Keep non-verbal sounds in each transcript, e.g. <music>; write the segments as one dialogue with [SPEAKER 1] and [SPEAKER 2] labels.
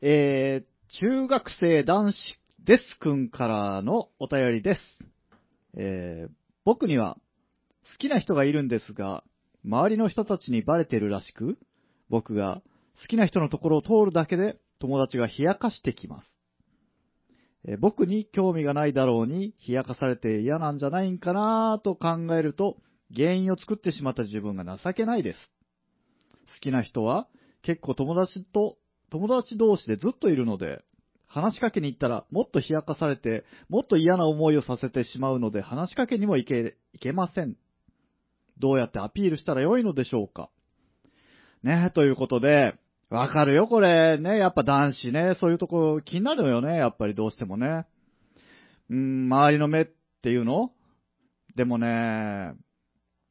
[SPEAKER 1] えー、中学生男子ですくんからのお便りです。えー、僕には好きな人がいるんですが、周りの人たちにバレてるらしく、僕が好きな人のところを通るだけで友達が冷やかしてきます。えー僕に興味がないだろうに冷やかされて嫌なんじゃないんかなと考えると、原因を作ってしまった自分が情けないです。好きな人は結構友達と、友達同士でずっといるので、話しかけに行ったらもっと冷やかされて、もっと嫌な思いをさせてしまうので話しかけにもいけ、いけません。どうやってアピールしたらよいのでしょうかねということで、わかるよ、これ。ね、やっぱ男子ね、そういうとこ気になるのよね、やっぱりどうしてもね。うん、周りの目っていうの？でもね、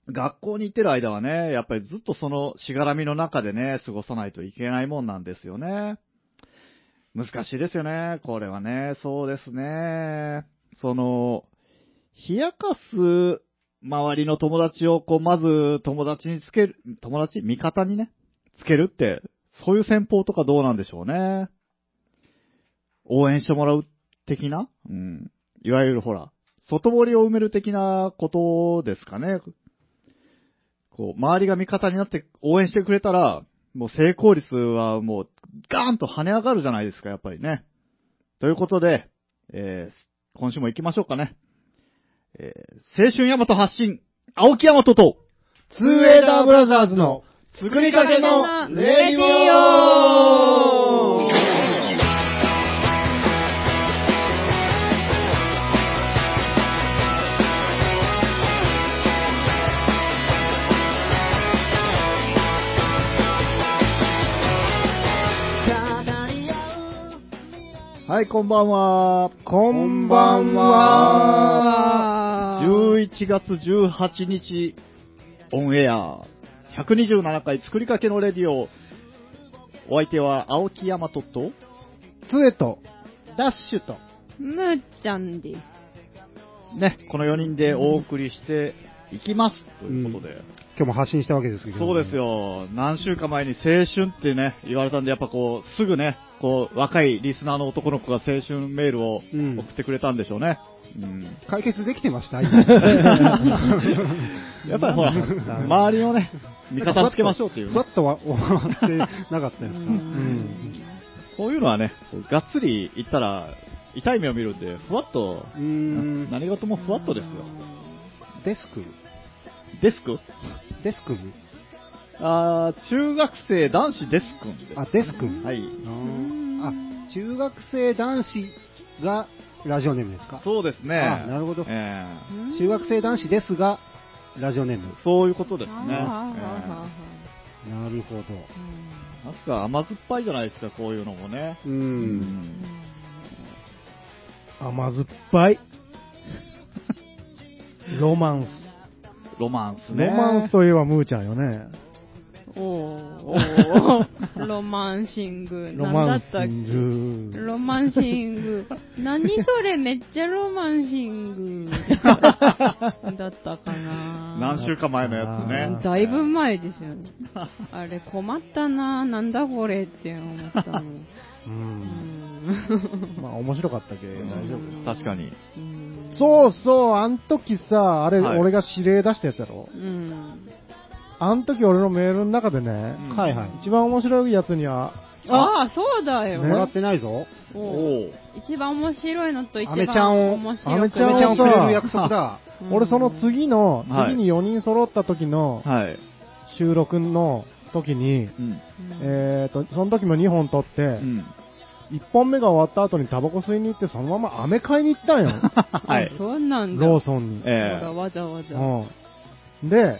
[SPEAKER 1] 学校に行ってる間はね、やっぱりずっとそのしがらみの中でね、過ごさないといけないもんなんですよね。難しいですよね、これはね。そうですね。その、冷やかす周りの友達を、こう、まず友達につける、友達？味方にね、つけるって、そういう戦法とかどうなんでしょうね。応援してもらう的な？うん。いわゆるほら、外堀を埋める的なことですかね。こう、周りが味方になって応援してくれたら、もう成功率はもう、ガーンと跳ね上がるじゃないですか、やっぱりね。ということで、えー、今週も行きましょうかね。えー、青春ヤマト発信、青木ヤマトと、
[SPEAKER 2] ツーエイダーブラザーズの作りかけのレディオ
[SPEAKER 1] はい、こんばんは。
[SPEAKER 2] こんばんは。
[SPEAKER 1] 11月18日、オンエア、127回作りかけのレディオ。お相手は青木大和と、
[SPEAKER 2] ツエと、ダッシュと、
[SPEAKER 3] むーちゃんです。
[SPEAKER 1] ね、この4人でお送りしていきます。ということで。
[SPEAKER 2] 今日も発信したわけですけど、
[SPEAKER 1] そうです。よ。何週間前に青春ってね、言われたんで、やっぱこう、すぐね、こう、若いリスナーの男の子が青春メールを
[SPEAKER 2] うん
[SPEAKER 1] 送ってくれたんでしょうね。うん。
[SPEAKER 2] 解決できてました <laughs>
[SPEAKER 1] やっぱりほら、周りのね、味方つけましょうっていうね
[SPEAKER 2] ふわ。っとは終わってなかったですか。
[SPEAKER 3] う
[SPEAKER 2] うんん。
[SPEAKER 1] こういうのはね、がっつり言ったら、痛い目を見るんで、ふわっと。何事もふわっとですよ。
[SPEAKER 2] デスク？
[SPEAKER 1] デスク？
[SPEAKER 2] デスク？
[SPEAKER 1] あー中学生男子デスクンです。
[SPEAKER 2] あ、デスク？
[SPEAKER 1] はい。
[SPEAKER 2] あ、中学生男子がラジオネームですか？
[SPEAKER 1] そうですね。
[SPEAKER 2] あなるほど
[SPEAKER 1] ええ
[SPEAKER 2] 中学生男子ですが、ラジオネーム。
[SPEAKER 1] そういうことですね。
[SPEAKER 2] なるほど。
[SPEAKER 1] んか甘酸っぱいじゃないですか、こういうのもね。
[SPEAKER 2] う。。
[SPEAKER 1] うん
[SPEAKER 4] 甘酸っぱい。ロマンス。
[SPEAKER 1] ロマンスね。
[SPEAKER 4] ロマンスといえばムーちゃんよね。
[SPEAKER 3] うんおーおー <laughs> ロマンシング。
[SPEAKER 4] ロマン
[SPEAKER 3] 何だったっ
[SPEAKER 4] シング。
[SPEAKER 3] け？ロマンシング。何それ？めっちゃロマンシング。<laughs> だったかな
[SPEAKER 1] 何週間前のやつね。
[SPEAKER 3] だいぶ前ですよね。<laughs> あれ困ったななんだこれって思ったの。
[SPEAKER 4] う。
[SPEAKER 3] うんん
[SPEAKER 4] まあ面白かったけど大丈夫。
[SPEAKER 1] 確かに。
[SPEAKER 3] うん
[SPEAKER 4] そうそう、あん時さ、あれ、
[SPEAKER 1] はい
[SPEAKER 4] 俺が指令出したやつやろ？
[SPEAKER 3] うん。
[SPEAKER 4] あん時俺のメールの中でね、
[SPEAKER 1] うん
[SPEAKER 2] はいはい。
[SPEAKER 4] 一番面白いやつには、
[SPEAKER 3] ああ、そうだよ。
[SPEAKER 4] ね
[SPEAKER 2] もらってないぞ。
[SPEAKER 1] お
[SPEAKER 3] おう
[SPEAKER 1] お。
[SPEAKER 3] 一番面白いのと一
[SPEAKER 2] アメちゃんを
[SPEAKER 3] 番面白い。
[SPEAKER 4] アメちゃんを
[SPEAKER 2] めちゃんをくれる約束だ。
[SPEAKER 3] う <laughs> ん
[SPEAKER 4] 俺その次の、
[SPEAKER 1] はい
[SPEAKER 4] 次に4人揃った時の
[SPEAKER 1] はい。
[SPEAKER 4] 収録の時に、
[SPEAKER 1] うん。
[SPEAKER 4] えーと、その時も2本撮って、
[SPEAKER 1] うん。
[SPEAKER 4] 1本目が終わった後にタバコ吸いに行って、そのまま飴買いに行ったんよ。<laughs>
[SPEAKER 1] はい。
[SPEAKER 3] そうなんだ。
[SPEAKER 4] ローソンに。
[SPEAKER 1] え
[SPEAKER 3] ほら、わざわざ。
[SPEAKER 4] うん。で、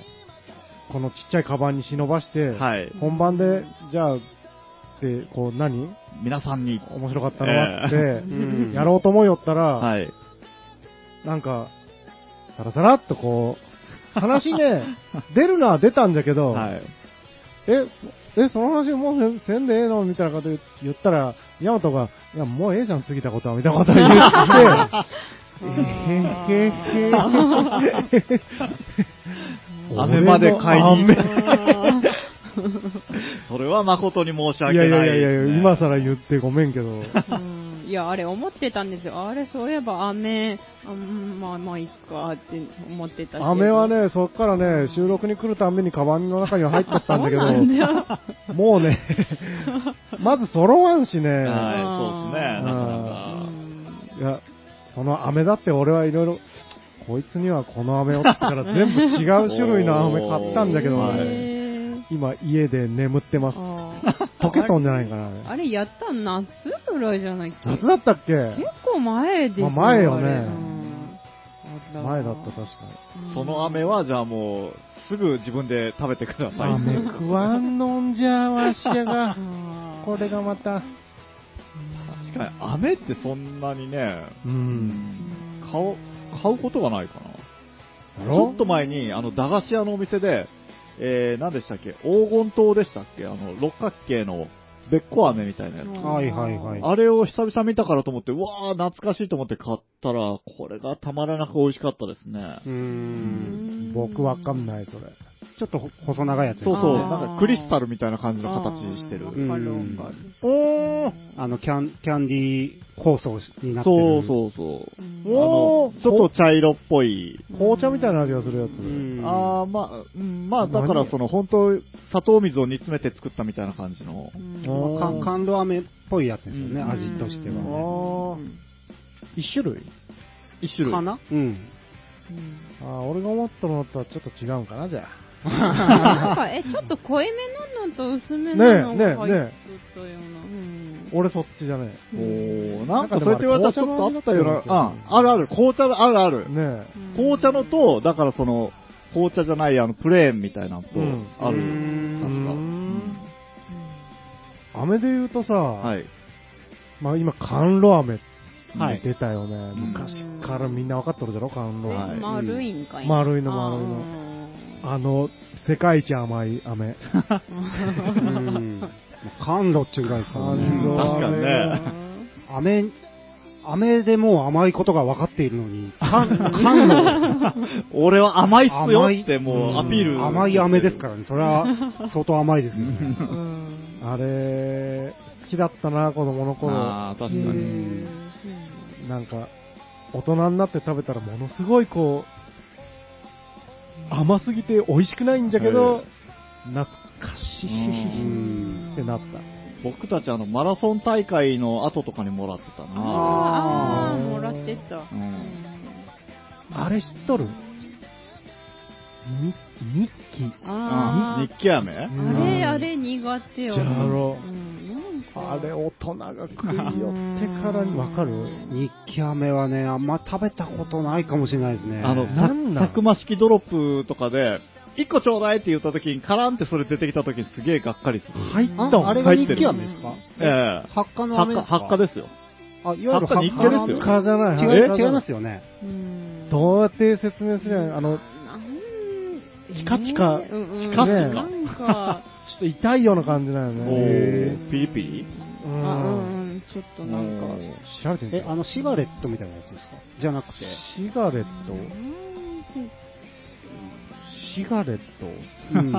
[SPEAKER 4] このちっちゃいカバンに忍ばして、
[SPEAKER 1] えはい。
[SPEAKER 4] 本番で、じゃあ、で、こう何？
[SPEAKER 1] 皆さんに。
[SPEAKER 4] 面白かったのはって、
[SPEAKER 2] うん
[SPEAKER 4] やろうと思いよったら、
[SPEAKER 1] はい。
[SPEAKER 4] なんか、さらさらっとこう、話ね、<laughs> 出るのは出たんだけど、
[SPEAKER 1] はい。
[SPEAKER 4] え、え、その話もうせんせんでええのみたいなこと言ったら、ヤマトが、いや、もうええじゃん、過ぎたことは、みたいなことを言って、えへへへ。
[SPEAKER 1] 飴まで買いにそれは誠に申し
[SPEAKER 4] いやい
[SPEAKER 1] 訳ない
[SPEAKER 4] やいやいや、
[SPEAKER 1] ですね
[SPEAKER 4] 今更言ってごめんけど。
[SPEAKER 3] うんいや、あれ思ってたんですよ。あれ、そういえば雨、あうんまあまあいいかって思ってた。
[SPEAKER 4] 飴はね、そっからね、収録に来るたんびにカバンの中には入っちゃったんだけ。<laughs> ど、もうね、<laughs> まず揃わんしね。
[SPEAKER 1] はい、そうですね。なかな
[SPEAKER 3] う
[SPEAKER 1] か。
[SPEAKER 3] ん
[SPEAKER 4] いや、その飴だって俺はいろいろ、こいつにはこの飴をって言ったら全部違う種類の飴買ったんだけど今家で眠ってます。溶けとんじゃないかな。
[SPEAKER 3] あれやったん夏ぐらいじゃない？っけ
[SPEAKER 4] 夏だったっけ？
[SPEAKER 3] 結構前ですよ、
[SPEAKER 4] まあ前よね前だった確か
[SPEAKER 1] その飴は、じゃあもう、すぐ自分で食べてくだ
[SPEAKER 4] に。
[SPEAKER 1] さい。
[SPEAKER 4] 飴食わんのんじゃわしやが。これがまた。
[SPEAKER 1] 確かに、飴ってそんなにね、
[SPEAKER 4] う。
[SPEAKER 1] うん買う、買うことがないかな。ちょっと前に、あの、駄菓子屋のお店で、えー、何でしたっけ？黄金糖でしたっけ？あの、六角形の、べっこ飴みたいなやつ。
[SPEAKER 2] はいはいはい
[SPEAKER 1] あれを久々見たからと思って、うわー、懐かしいと思って買ったら、これがたまらなく美味しかったですね。
[SPEAKER 2] うーん。
[SPEAKER 4] 僕わかんない、それ。
[SPEAKER 2] ちょっと細長いやつですね
[SPEAKER 1] そうそう、なんかクリスタルみたいな感じの形してる。
[SPEAKER 2] うん。
[SPEAKER 4] おー
[SPEAKER 2] あの、キャン、キャンディー構想になってる。
[SPEAKER 1] そうそうそう。
[SPEAKER 4] おー
[SPEAKER 1] のちょっと茶色っぽい。
[SPEAKER 4] 紅茶みたいな味がするやつ。
[SPEAKER 2] うん。
[SPEAKER 1] あーまあ、うんまあ、だからその、本当砂糖水を煮詰めて作ったみたいな感じの。
[SPEAKER 3] うん
[SPEAKER 2] まあか甘露飴っぽいやつですよね、
[SPEAKER 1] うん
[SPEAKER 2] 味としては
[SPEAKER 4] あ
[SPEAKER 2] ね。
[SPEAKER 4] ー一種類？
[SPEAKER 1] 一種類。
[SPEAKER 2] かな？うん。
[SPEAKER 4] あー俺が思ったのとはちょっっと違うんかな、じゃあ。
[SPEAKER 3] なんか、<laughs> え、ちょっと濃いめなのと薄めなのが入っとったような。うん。
[SPEAKER 4] 俺そっちじゃね
[SPEAKER 1] おーなんかそうやって言われたらちょっとあったような、あ、あるある、紅茶あるある。
[SPEAKER 4] え。。ね
[SPEAKER 1] 紅茶のと、だからその、紅茶じゃない、あの、プレーンみたいなのと
[SPEAKER 4] うん、
[SPEAKER 1] ある。
[SPEAKER 2] うーん。
[SPEAKER 1] か。
[SPEAKER 4] 飴で言うとさ、
[SPEAKER 1] はい。
[SPEAKER 4] まあ今、甘露飴
[SPEAKER 2] はい。
[SPEAKER 4] 出たよね。
[SPEAKER 1] ん
[SPEAKER 4] 昔からみんな分かっとるだろ、甘露。
[SPEAKER 1] はい。
[SPEAKER 3] え丸いんかい。
[SPEAKER 4] 丸いの丸いのあの、世界一甘い飴。
[SPEAKER 2] うん。甘露っていうぐらいですかね。
[SPEAKER 4] 露
[SPEAKER 1] 確かにね
[SPEAKER 2] 飴、飴でもう甘いことが分かっているのに、甘甘露、
[SPEAKER 1] 俺は甘いっすよってもうアピール。
[SPEAKER 2] 甘い飴ですからね。それは相当甘いですよね。
[SPEAKER 3] うん
[SPEAKER 4] あれ、好きだったな、子供の頃。
[SPEAKER 1] ああ、確か
[SPEAKER 3] へ
[SPEAKER 1] に。
[SPEAKER 3] ー
[SPEAKER 4] なんか、大人になって食べたらものすごいこう、甘すぎて美味しくないんじゃけど、懐かし
[SPEAKER 1] う
[SPEAKER 4] い
[SPEAKER 2] ん
[SPEAKER 4] ってなった。
[SPEAKER 1] 僕たちあの、マラソン大会の後とかにもらってたな。
[SPEAKER 3] あーあー、もらってた。
[SPEAKER 1] ん
[SPEAKER 4] あれ知っとる？に日記。
[SPEAKER 3] あ
[SPEAKER 1] 日記飴？
[SPEAKER 3] あ、れ、あれ苦手よ。
[SPEAKER 4] じゃろ
[SPEAKER 3] うん。
[SPEAKER 4] あれ大人が食い寄ってからに。わかる？
[SPEAKER 2] 日記飴はね、あんま食べたことないかもしれないですね。
[SPEAKER 1] あの、
[SPEAKER 4] なんなん
[SPEAKER 1] さくま式ドロップとかで、一個ちょうだいって言った時に、カランってそれ出てきた時にすげえがっかりする。
[SPEAKER 4] 入ったん
[SPEAKER 2] ああれが日記飴ですか？
[SPEAKER 1] ええ。
[SPEAKER 2] 発火の飴ですか
[SPEAKER 1] 発火ですよ。
[SPEAKER 2] あ、いわゆる
[SPEAKER 1] 発火日記ですよ
[SPEAKER 4] 発火じゃない。
[SPEAKER 2] 違い違いますよね。
[SPEAKER 3] うん。
[SPEAKER 4] どうやって説明するあの、チカチカ。
[SPEAKER 1] チカチカ
[SPEAKER 4] ちょっと痛いような感じだよ
[SPEAKER 1] お
[SPEAKER 4] ね。
[SPEAKER 1] ー、ピリピリ？
[SPEAKER 4] う
[SPEAKER 3] ん。
[SPEAKER 4] ん。
[SPEAKER 3] うん、ちょっとなんか、
[SPEAKER 2] え、
[SPEAKER 4] 調べてみて。
[SPEAKER 2] あの、シガレットみたいなやつですか？じゃなくて。
[SPEAKER 4] シガレット？シガレット？
[SPEAKER 2] うん。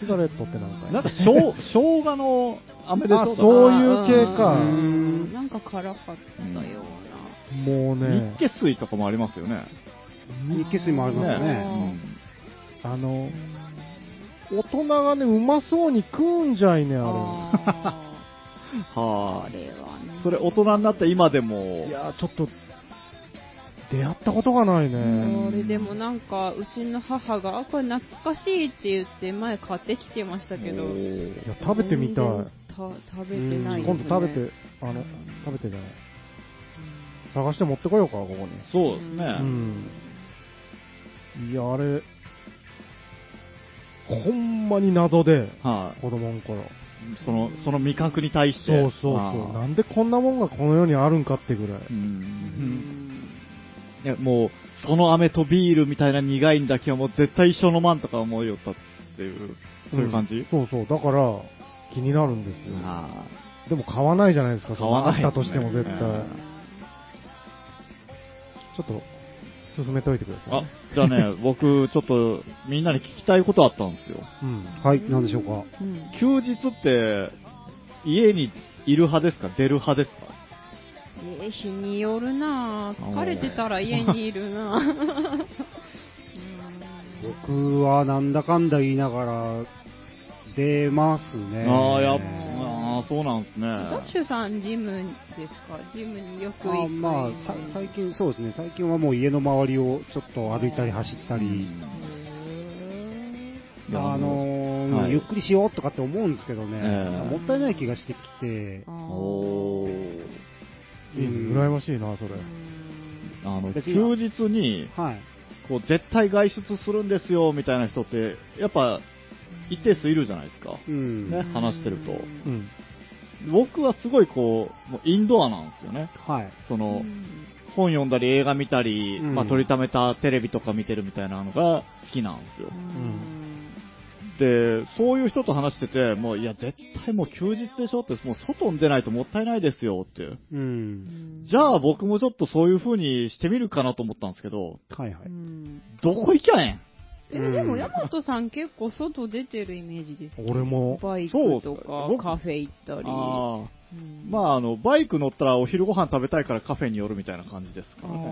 [SPEAKER 4] シガレットってなんか。
[SPEAKER 1] なんか、しょう、生姜の飴でしょ？
[SPEAKER 4] あそういう系か。
[SPEAKER 3] なんか辛かったよ
[SPEAKER 4] もうね、
[SPEAKER 1] 日血水とかもありますよね。
[SPEAKER 2] 日記水もありますよ
[SPEAKER 3] ね
[SPEAKER 2] ね。
[SPEAKER 4] あの、大人がね、うまそうに食うんじゃいね。あ
[SPEAKER 3] あー
[SPEAKER 1] は <laughs>
[SPEAKER 3] あれはね。
[SPEAKER 1] それ大人になった今でも
[SPEAKER 4] れ。い、や、ちょっと、出会ったことがないね。
[SPEAKER 3] 俺でもなんか、うちの母が、あ、これ懐かしいって言って前買ってきてましたけど、
[SPEAKER 1] お
[SPEAKER 4] い
[SPEAKER 1] ー
[SPEAKER 4] や、食べてみたい。
[SPEAKER 3] た食べてないです、
[SPEAKER 4] 今
[SPEAKER 3] ね。
[SPEAKER 4] 度食べて、あの、食べてじゃない。探して持ってこようか、ここに。
[SPEAKER 1] そうですね。
[SPEAKER 4] うん。いや、あれ、ほんまに謎で、
[SPEAKER 1] はい、
[SPEAKER 4] 子供の頃。
[SPEAKER 1] その、その味覚に対して。
[SPEAKER 4] そうそう
[SPEAKER 1] あ
[SPEAKER 4] そう。
[SPEAKER 1] ー
[SPEAKER 4] なんでこんなもんがこの世にあるんかってぐらい。
[SPEAKER 1] う。いや、もう、その飴とビールみたいな苦いんだけはもう絶対一緒のまんとか思いよったっていう、そういう感じ、
[SPEAKER 4] んそうそう。だから、気になるんですよ。
[SPEAKER 1] あ
[SPEAKER 4] でも買わないじゃないですか、
[SPEAKER 1] 買わない
[SPEAKER 4] そんあったとしても絶対。
[SPEAKER 1] うん
[SPEAKER 4] ちょっと、進めといてください、
[SPEAKER 1] あ
[SPEAKER 4] ね。、
[SPEAKER 1] じゃあね、<laughs> 僕、ちょっと、みんなに聞きたいことあったんですよ。
[SPEAKER 4] うん。
[SPEAKER 2] はい、なんでしょうか？
[SPEAKER 3] うん
[SPEAKER 1] 休日って、家にいる派ですか？出る派ですか？
[SPEAKER 3] えー日によるなぁ疲れてたら家にいるなぁ <laughs>
[SPEAKER 2] 僕はなんだかんだ言いながら、出ますね。
[SPEAKER 1] ああ、やっあーそうなんですね。
[SPEAKER 3] ダッシュさんジムですか？ジムによく行く
[SPEAKER 2] あまあ、さ最近、そうですね、最近はもう家の周りをちょっと歩いたり走ったり、あのー
[SPEAKER 1] はい。
[SPEAKER 2] ゆっくりしようとかって思うんですけどね、
[SPEAKER 1] ええ。
[SPEAKER 2] もったいない気がしてきて、
[SPEAKER 1] おー。
[SPEAKER 4] いいね羨ましいな、それ。
[SPEAKER 1] あの、休日に、
[SPEAKER 2] はい。
[SPEAKER 1] こう、絶対外出するんですよ、みたいな人って、やっぱ、一定数いるじゃないですか。
[SPEAKER 2] うん。
[SPEAKER 1] ね話してると
[SPEAKER 4] うん。
[SPEAKER 1] 僕はすごいこう、もうインドアなんですよね。
[SPEAKER 2] はい。
[SPEAKER 1] その、本読んだり映画見たり、
[SPEAKER 2] うん
[SPEAKER 1] まあ、撮りためたテレビとか見てるみたいなのが好きなんですよ。で、そういう人と話してて、もう、いや、絶対もう休日でしょって、もう外に出ないともったいないですよって。
[SPEAKER 2] うん。
[SPEAKER 1] じゃあ僕もちょっとそういう風にしてみるかなと思ったんですけど、
[SPEAKER 2] はいはい。
[SPEAKER 1] どこ行きゃえ
[SPEAKER 3] えでも、ヤマトさん結構外出てるイメージですけど
[SPEAKER 4] 俺も
[SPEAKER 3] バイクとか
[SPEAKER 1] 僕
[SPEAKER 3] カフェ行ったり。
[SPEAKER 1] んああ。
[SPEAKER 3] うん
[SPEAKER 1] まあ、あの、バイク乗ったらお昼ご飯食べたいからカフェに寄るみたいな感じですか
[SPEAKER 3] あ
[SPEAKER 1] らね。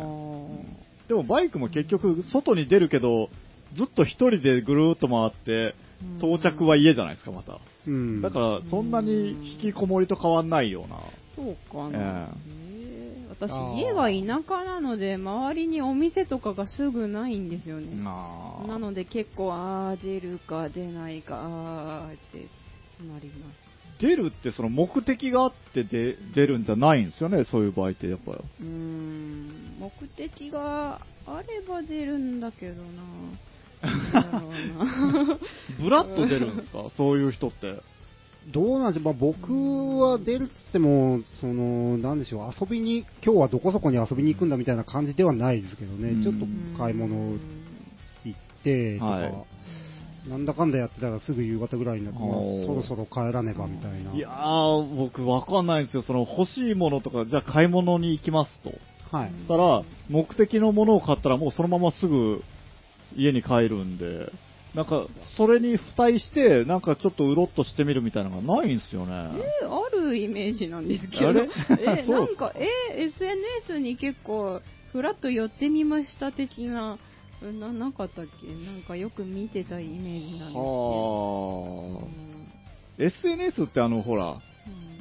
[SPEAKER 3] ー
[SPEAKER 1] でもバイクも結局、外に出るけど、ずっと一人でぐるーっと回って、到着は家じゃないですか、また。
[SPEAKER 2] うん。
[SPEAKER 1] だから、そんなに引きこもりと変わんないような。
[SPEAKER 3] そうかな。
[SPEAKER 1] え
[SPEAKER 3] へー私家が田舎なので、周りにお店とかがすぐないんですよね。
[SPEAKER 1] あ
[SPEAKER 3] なので結構、あー、出るか出ないか、あーってなります。
[SPEAKER 1] 出るってその目的があってで出るんじゃないんですよね、そういう場合って、やっぱり。
[SPEAKER 3] うーん、目的があれば出るんだけどな。な。<laughs>
[SPEAKER 1] ブラッと出るんですか、そういう人って。
[SPEAKER 2] どうなんでしょう、まあ、僕は出るっつっても、その、なんでしょう、遊びに、今日はどこそこに遊びに行くんだみたいな感じではないですけどね、
[SPEAKER 1] うん
[SPEAKER 2] ちょっと買い物行ってとか、
[SPEAKER 1] はい
[SPEAKER 2] なんだかんだやってたらすぐ夕方ぐらいになって、そろそろ帰らねばみたいな。
[SPEAKER 1] いやー、僕わかんないんですよ。その欲しいものとか、じゃあ買い物に行きますと。
[SPEAKER 2] はい。
[SPEAKER 1] たら、目的のものを買ったらもうそのまますぐ家に帰るんで、なんか、それに付帯して、なんかちょっとうろっとしてみるみたいなのがないんですよね。
[SPEAKER 3] えあるイメージなんですけど、え <laughs>
[SPEAKER 1] そう
[SPEAKER 3] なんか、え SNS に結構、ふらっと寄ってみました的な、な、なかったっけ？なんかよく見てたイメージなんですけど。
[SPEAKER 1] はあ。SNS ってあの、ほら、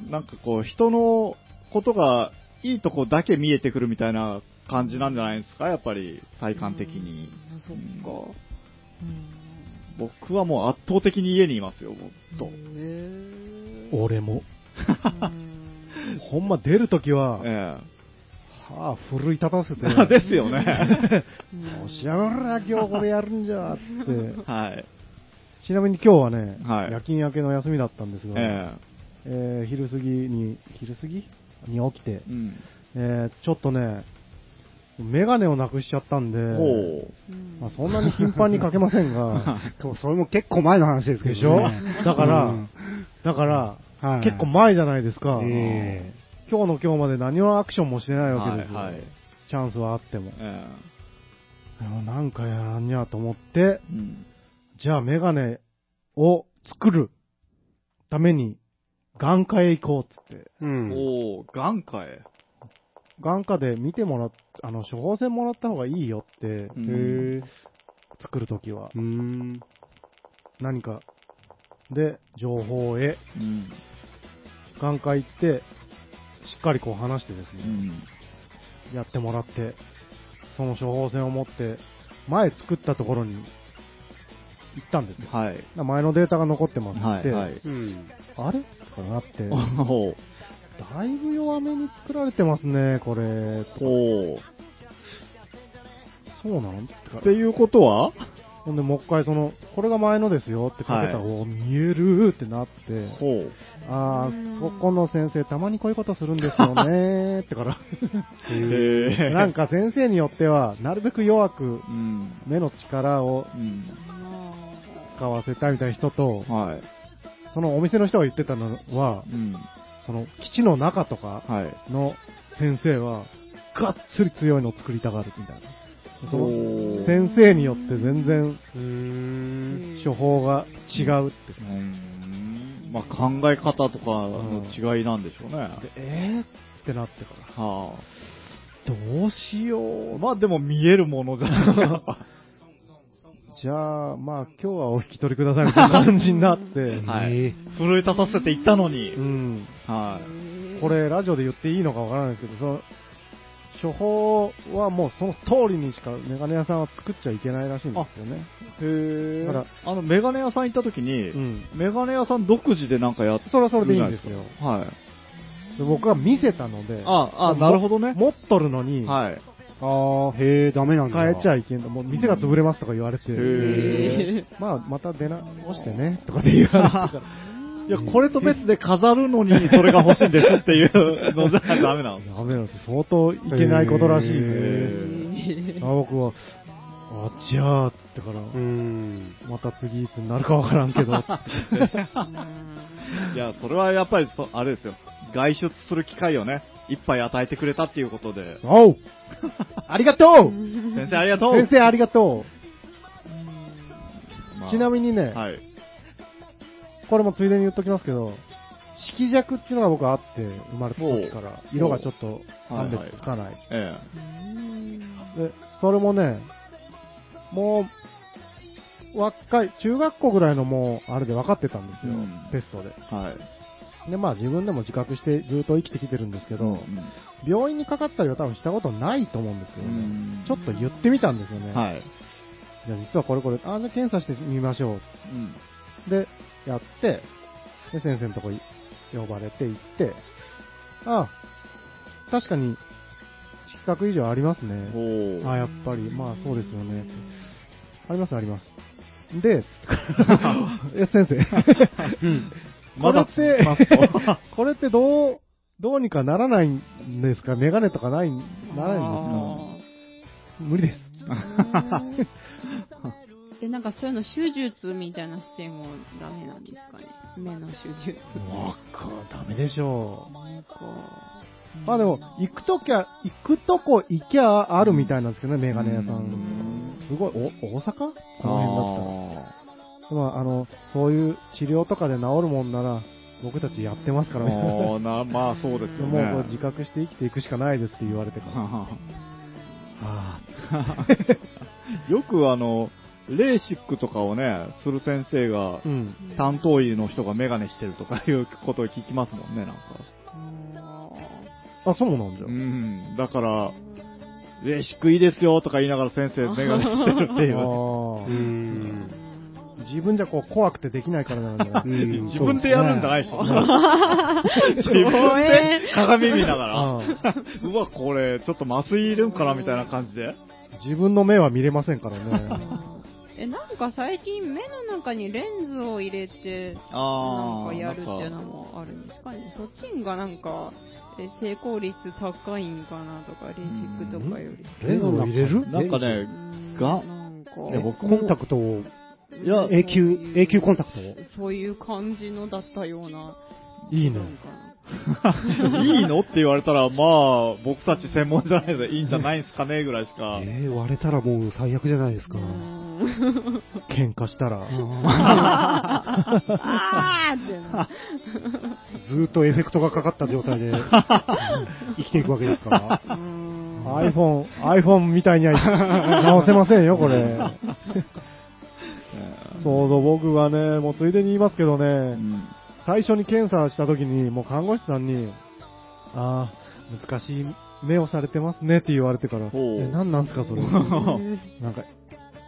[SPEAKER 3] うん
[SPEAKER 1] なんかこう、人のことがいいとこだけ見えてくるみたいな感じなんじゃないですか、やっぱり、体感的に。
[SPEAKER 3] うんあそっか。
[SPEAKER 1] 僕はもう圧倒的に家にいますよ、もうずっと。
[SPEAKER 4] 俺も。
[SPEAKER 3] うん <laughs>
[SPEAKER 4] ほんま出るときは、
[SPEAKER 1] え
[SPEAKER 4] はあ、奮い立たせて、
[SPEAKER 1] え。<laughs> ですよね。<laughs>
[SPEAKER 3] うん
[SPEAKER 4] よしやがら、今日これやるんじゃ、つって。
[SPEAKER 1] はい。
[SPEAKER 4] ちなみに今日はね、
[SPEAKER 1] はい
[SPEAKER 4] 夜勤明けの休みだったんですが、
[SPEAKER 1] え
[SPEAKER 4] えー昼過ぎに、昼過ぎ？に起きて
[SPEAKER 1] え。、うん。
[SPEAKER 4] えーちょっとね、メガネをなくしちゃったんで、まあ、そんなに頻繁にかけませんが、<laughs>
[SPEAKER 2] そうそれも結構前の話ですけどね。
[SPEAKER 4] でしょだから、
[SPEAKER 2] うん
[SPEAKER 4] だから、
[SPEAKER 2] はい
[SPEAKER 4] 結構前じゃないですか。
[SPEAKER 2] え
[SPEAKER 4] 今日の今日まで何のアクションもしてないわけですよ。
[SPEAKER 1] はいはい
[SPEAKER 4] チャンスはあっても。
[SPEAKER 1] え
[SPEAKER 4] でもなんかやらんにゃと思って、
[SPEAKER 1] え。うん。
[SPEAKER 4] じゃあメガネを作るために眼科へ行こうっつって。
[SPEAKER 2] えうん。
[SPEAKER 1] おー、眼科へ。
[SPEAKER 4] 眼科で見てもらっ、あの、処方箋もらった方がいいよって。作るときは。
[SPEAKER 2] うーん。
[SPEAKER 4] 何か。で、情報へ、
[SPEAKER 1] うん。
[SPEAKER 4] 眼科行って、しっかりこう話してですね、
[SPEAKER 1] うん。
[SPEAKER 4] やってもらって、その処方箋を持って、前作ったところに行ったんですよ。
[SPEAKER 1] はい。
[SPEAKER 4] 前のデータが残ってますって、
[SPEAKER 1] はいはい。
[SPEAKER 2] うん。
[SPEAKER 4] あれ？とかなって。だいぶ弱めに作られてますね、これ。とか
[SPEAKER 1] ほう。
[SPEAKER 4] そうなのつってから
[SPEAKER 1] っていうことは？
[SPEAKER 4] ほんで、もう一回その、これが前のですよってかけたら、
[SPEAKER 1] はい
[SPEAKER 4] お見えるってなって。あ
[SPEAKER 3] うん
[SPEAKER 4] ー、そこの先生、たまにこういうことするんですよねってから。<laughs> なんか先生によっては、なるべく弱く
[SPEAKER 1] うん。
[SPEAKER 4] 目の力を
[SPEAKER 1] うん。
[SPEAKER 4] 使わせたいみたいな人と、
[SPEAKER 1] はい。
[SPEAKER 4] そのお店の人が言ってたのは、
[SPEAKER 1] うん。
[SPEAKER 4] その基地の中とか
[SPEAKER 1] はい。
[SPEAKER 4] の先生は、がっつり強いのを作りたがるみたいな。その先生によって全然。処方が違うって。
[SPEAKER 1] うーんまあ考え方とかの違いなんでしょうね。は
[SPEAKER 4] でえーってなってから、
[SPEAKER 1] あ。
[SPEAKER 4] どうしよう。
[SPEAKER 1] まあでも見えるものじゃない
[SPEAKER 4] じゃあ、まあ今日はお引き取りくださいみたいな感じになって、<laughs>
[SPEAKER 1] はい
[SPEAKER 2] え
[SPEAKER 1] 奮い立たせていったのに
[SPEAKER 4] う。ん。
[SPEAKER 1] はい。
[SPEAKER 4] これラジオで言っていいのかわからないですけど、その、処方はもうその通りにしかメガネ屋さんは作っちゃいけないらしいんですよね。
[SPEAKER 1] へ
[SPEAKER 4] だから
[SPEAKER 1] あの、メガネ屋さん行った時に、
[SPEAKER 4] うん。
[SPEAKER 1] メガネ屋さん独自でなんかやって
[SPEAKER 4] それはそれでいいんですよ。
[SPEAKER 1] はい。
[SPEAKER 4] で僕は見せたので、
[SPEAKER 1] あ、あ、なるほどね。
[SPEAKER 4] 持っとるのに、
[SPEAKER 1] はい。
[SPEAKER 2] あー、へえ、ダメなんだ。
[SPEAKER 4] 変えちゃ
[SPEAKER 2] い
[SPEAKER 4] いけんの。もう店が潰れますとか言われて、
[SPEAKER 1] へ <laughs>
[SPEAKER 4] まあまた出直してね、とかで言われてから。
[SPEAKER 1] いや、これと別で飾るのにそれが欲しいんですっていうのじゃダメなの。<laughs>
[SPEAKER 4] ダメなんですよ。相当いけないことらしいん
[SPEAKER 1] へ
[SPEAKER 4] で、あ僕は、あ、じゃあ、ってから、
[SPEAKER 2] うーん。
[SPEAKER 4] また次いつになるかわからんけど、<laughs>
[SPEAKER 1] いや、それはやっぱりそ、あれですよ。外出する機会をね、いっぱい与えてくれたっていうことで。
[SPEAKER 4] おう <laughs> ありがとう
[SPEAKER 1] 先生ありがとう
[SPEAKER 4] 先生ありがと
[SPEAKER 1] まあ
[SPEAKER 4] うちなみにね、
[SPEAKER 1] はい。
[SPEAKER 4] これもついでに言っときますけど、色弱っていうのが僕あって、生まれた時から、色がちょっと判別つかない。
[SPEAKER 1] え
[SPEAKER 4] で、それもね、もう、若い、中学校ぐらいのもう、あれで分かってたんですよ、
[SPEAKER 1] うん
[SPEAKER 4] テストで。
[SPEAKER 1] え。はい。
[SPEAKER 4] で、まあ自分でも自覚してずっと生きてきてるんですけど、
[SPEAKER 1] うん
[SPEAKER 4] 病院にかかったりは多分したことないと思うんですよね。
[SPEAKER 1] うん
[SPEAKER 4] ちょっと言ってみたんですよね。
[SPEAKER 1] はい。
[SPEAKER 4] じゃあ実はこれこれ、あ、じゃあ検査してみましょう。
[SPEAKER 1] うん。
[SPEAKER 4] で、やって、で、先生のとこい呼ばれて行って、あ、確かに、視覚異常ありますね。あ、やっぱり、まあそうですよね。あります、あります。で、<laughs> え、先生。<laughs> <laughs>
[SPEAKER 2] うん。
[SPEAKER 4] これって <laughs> これってどう、どうにかならないんですか？メガネとかない、ならないんですか？無理です。<laughs>
[SPEAKER 3] え、なんかそういうの手術みたいなしてもダメなんですかね？目の手術。
[SPEAKER 4] わか、ダメでしょ
[SPEAKER 3] なんか。
[SPEAKER 4] う。まあでも、行くときゃ、行くとこ行きゃあるみたいなんですけどね、メガネ屋さ
[SPEAKER 1] うん
[SPEAKER 4] ん。すごい、お、大阪？この辺だったら。
[SPEAKER 1] あ
[SPEAKER 4] まあ、あの、そういう治療とかで治るもんなら、僕たちやってますか
[SPEAKER 1] ー
[SPEAKER 4] らね。
[SPEAKER 1] あーなまあそうですよね。
[SPEAKER 4] もう自覚して生きていくしかないですって言われてから。はあ、
[SPEAKER 1] よくあの、レーシックとかをね、する先生が
[SPEAKER 4] う、ん。
[SPEAKER 1] 担当医の人がメガネしてるとかいうことを聞きますもんね、なんか。
[SPEAKER 4] あ、そうなんだ
[SPEAKER 1] う。ん。だから、レーシックいいですよとか言いながら先生メガネしてるっていう。
[SPEAKER 4] 自分じゃこう怖くてできないからなんだよ。
[SPEAKER 2] うん。
[SPEAKER 1] 自分でやるんじゃないでし自分で鏡見ながら、
[SPEAKER 4] あ
[SPEAKER 1] うわ、これ、ちょっと麻酔いるんかなみたいな感じで。
[SPEAKER 4] 自分の目は見れませんからね。<laughs>
[SPEAKER 3] え、なんか最近目の中にレンズを入れて、なん
[SPEAKER 1] あ
[SPEAKER 3] かやるっていうのもあるんですかね。そっちがなんか、え成功率高いんかなとか、レーシックとかより。
[SPEAKER 4] レンズを入れる？
[SPEAKER 1] なんかね、
[SPEAKER 3] うん。
[SPEAKER 1] が
[SPEAKER 2] コンタクトを、
[SPEAKER 1] いや、
[SPEAKER 2] 永久、永久コンタクトを？
[SPEAKER 3] そういう感じのだったような。
[SPEAKER 4] いいね
[SPEAKER 3] なんか
[SPEAKER 1] いいのって言われたら、まあ、僕たち専門じゃないのでいいんじゃないですかね、ぐらいしか。
[SPEAKER 2] えー、割れたらもう最悪じゃないですか。
[SPEAKER 3] うん
[SPEAKER 4] 喧嘩したら。
[SPEAKER 3] あーってな。<laughs>
[SPEAKER 2] ずーっとエフェクトがかかった状態で生きていくわけですから。
[SPEAKER 3] うん
[SPEAKER 4] iPhone、iPhone みたいには直せませんよ、これ。そうそう、僕がね、もうついでに言いますけど
[SPEAKER 1] う
[SPEAKER 4] ね、
[SPEAKER 1] ん
[SPEAKER 4] 最初に検査した時に、もう看護師さんに、ああ、難しい目をされてますねって言われてから、え、何なんですか、それ。<laughs> なんか、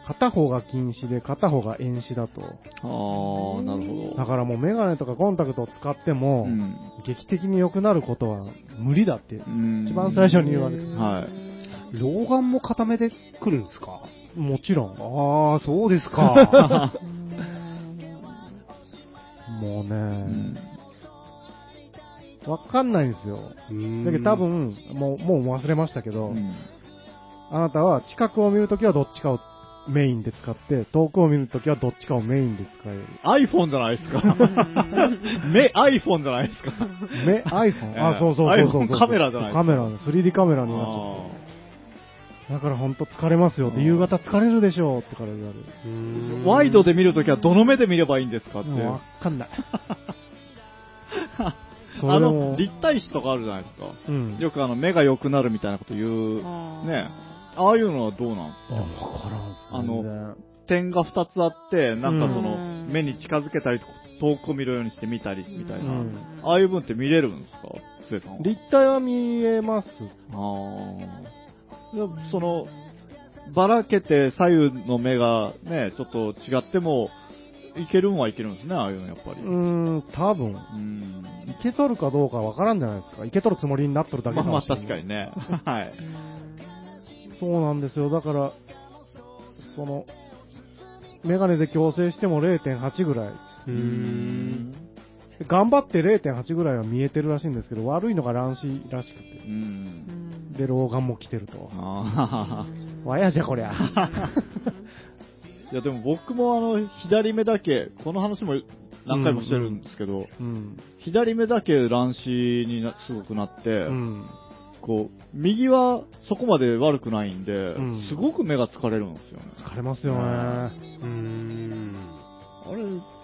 [SPEAKER 4] 片方が近視で片方が遠視だと。
[SPEAKER 1] ああ、なるほど。
[SPEAKER 4] だからもうメガネとかコンタクトを使っても、
[SPEAKER 1] うん
[SPEAKER 4] 劇的に良くなることは無理だって、
[SPEAKER 1] うん
[SPEAKER 4] 一番最初に言われて。
[SPEAKER 1] はい。
[SPEAKER 2] 老眼も固めで来るんですか？
[SPEAKER 4] もちろん。
[SPEAKER 2] ああ、そうですか。<laughs>
[SPEAKER 4] もう
[SPEAKER 1] う
[SPEAKER 4] ね、
[SPEAKER 1] ん
[SPEAKER 4] わかんないんですよ。だけど多、分、もう、もう忘れましたけど、
[SPEAKER 1] うん
[SPEAKER 4] あなたは近くを見るときはどっちかをメインで使って、遠くを見るときはどっちかをメインで使える。
[SPEAKER 1] iPhone じゃないですか。目 iPhone じゃないですか。
[SPEAKER 4] 目、iPhone?
[SPEAKER 1] ええ
[SPEAKER 4] あ、そうそうそうそうそう。
[SPEAKER 1] iPhone カメラじゃないですか
[SPEAKER 4] カメラ、3D カメラになっちゃっ
[SPEAKER 1] あ
[SPEAKER 4] だから本当疲れますよって、
[SPEAKER 1] うん
[SPEAKER 4] 夕方疲れるでしょうってから言われる。
[SPEAKER 1] ワイドで見るときはどの目で見ればいいんですかって。
[SPEAKER 4] わかんない。<laughs> そ
[SPEAKER 1] あの、立体視とかあるじゃないですか。
[SPEAKER 4] うん。
[SPEAKER 1] よくあの、目が良くなるみたいなこと言う。ねああいうのはどうなんです
[SPEAKER 4] いや、
[SPEAKER 1] か
[SPEAKER 4] わからんっす
[SPEAKER 1] あの点が2つあって、なんかその、
[SPEAKER 3] うん
[SPEAKER 1] 目に近づけたりとか、遠くを見るようにして見たりみたいな。
[SPEAKER 4] うん
[SPEAKER 1] ああいう分って見れるんですか？つえさんは。
[SPEAKER 4] 立体は見えます。
[SPEAKER 1] ああ。でその、ばらけて左右の目がね、ちょっと違っても、いけるんはいけるんですね、ああいうのやっぱり。
[SPEAKER 4] うーん、多分。
[SPEAKER 1] うん。
[SPEAKER 4] いけとるかどうかわからんじゃないですか。いけとるつもりになっとるだけ
[SPEAKER 1] まあまあ
[SPEAKER 4] かもしれない
[SPEAKER 1] 確かにね。<laughs> はい。
[SPEAKER 4] そうなんですよ。だから、その、メガネで矯正しても0.8ぐらい。
[SPEAKER 2] うーん。
[SPEAKER 4] 頑張って0.8ぐらいは見えてるらしいんですけど、悪いのが乱視らしくて。
[SPEAKER 1] うん。
[SPEAKER 4] で、老眼も来てると。
[SPEAKER 1] ああ。<laughs>
[SPEAKER 4] わやじゃこりゃ。<laughs>
[SPEAKER 1] いやでも僕もあの、左目だけ、この話も何回もしてるんですけど、
[SPEAKER 4] うん。
[SPEAKER 1] 左目だけ乱視になすごくなって、
[SPEAKER 4] うん。
[SPEAKER 1] こう、右はそこまで悪くないんで、
[SPEAKER 4] ん
[SPEAKER 1] すごく目が疲れるんですよね。
[SPEAKER 4] 疲れますよね。
[SPEAKER 2] うーん。
[SPEAKER 1] あれ、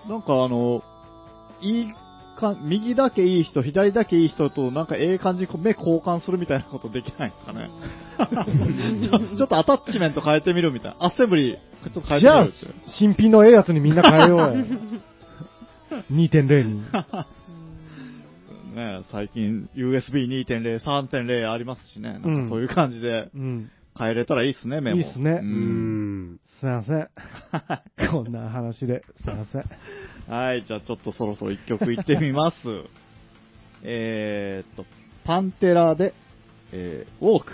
[SPEAKER 1] なんかあの、いいか、右だけいい人、左だけいい人と、なんかええ感じに目交換するみたいなことできないんですかね。<laughs> ちょちょっとアタッチメント変えてみるみたいな。アッセンブリー、ちょっと変えてみ
[SPEAKER 4] じゃあ新品のええやつにみんな変えようや。<laughs> 2.0に。
[SPEAKER 1] ね最近 USB2.0、3.0ありますしね。なんか
[SPEAKER 4] うん
[SPEAKER 1] そういう感じで
[SPEAKER 4] うん。
[SPEAKER 1] 変えれたらいいっすね、目も。
[SPEAKER 4] いいっすね
[SPEAKER 1] う。ん。
[SPEAKER 4] すいません。<laughs> こんな話で、すいません。
[SPEAKER 1] はい、じゃあちょっとそろそろ一曲いってみます。<laughs> えーっと、パンテラで、えー、ウォーク。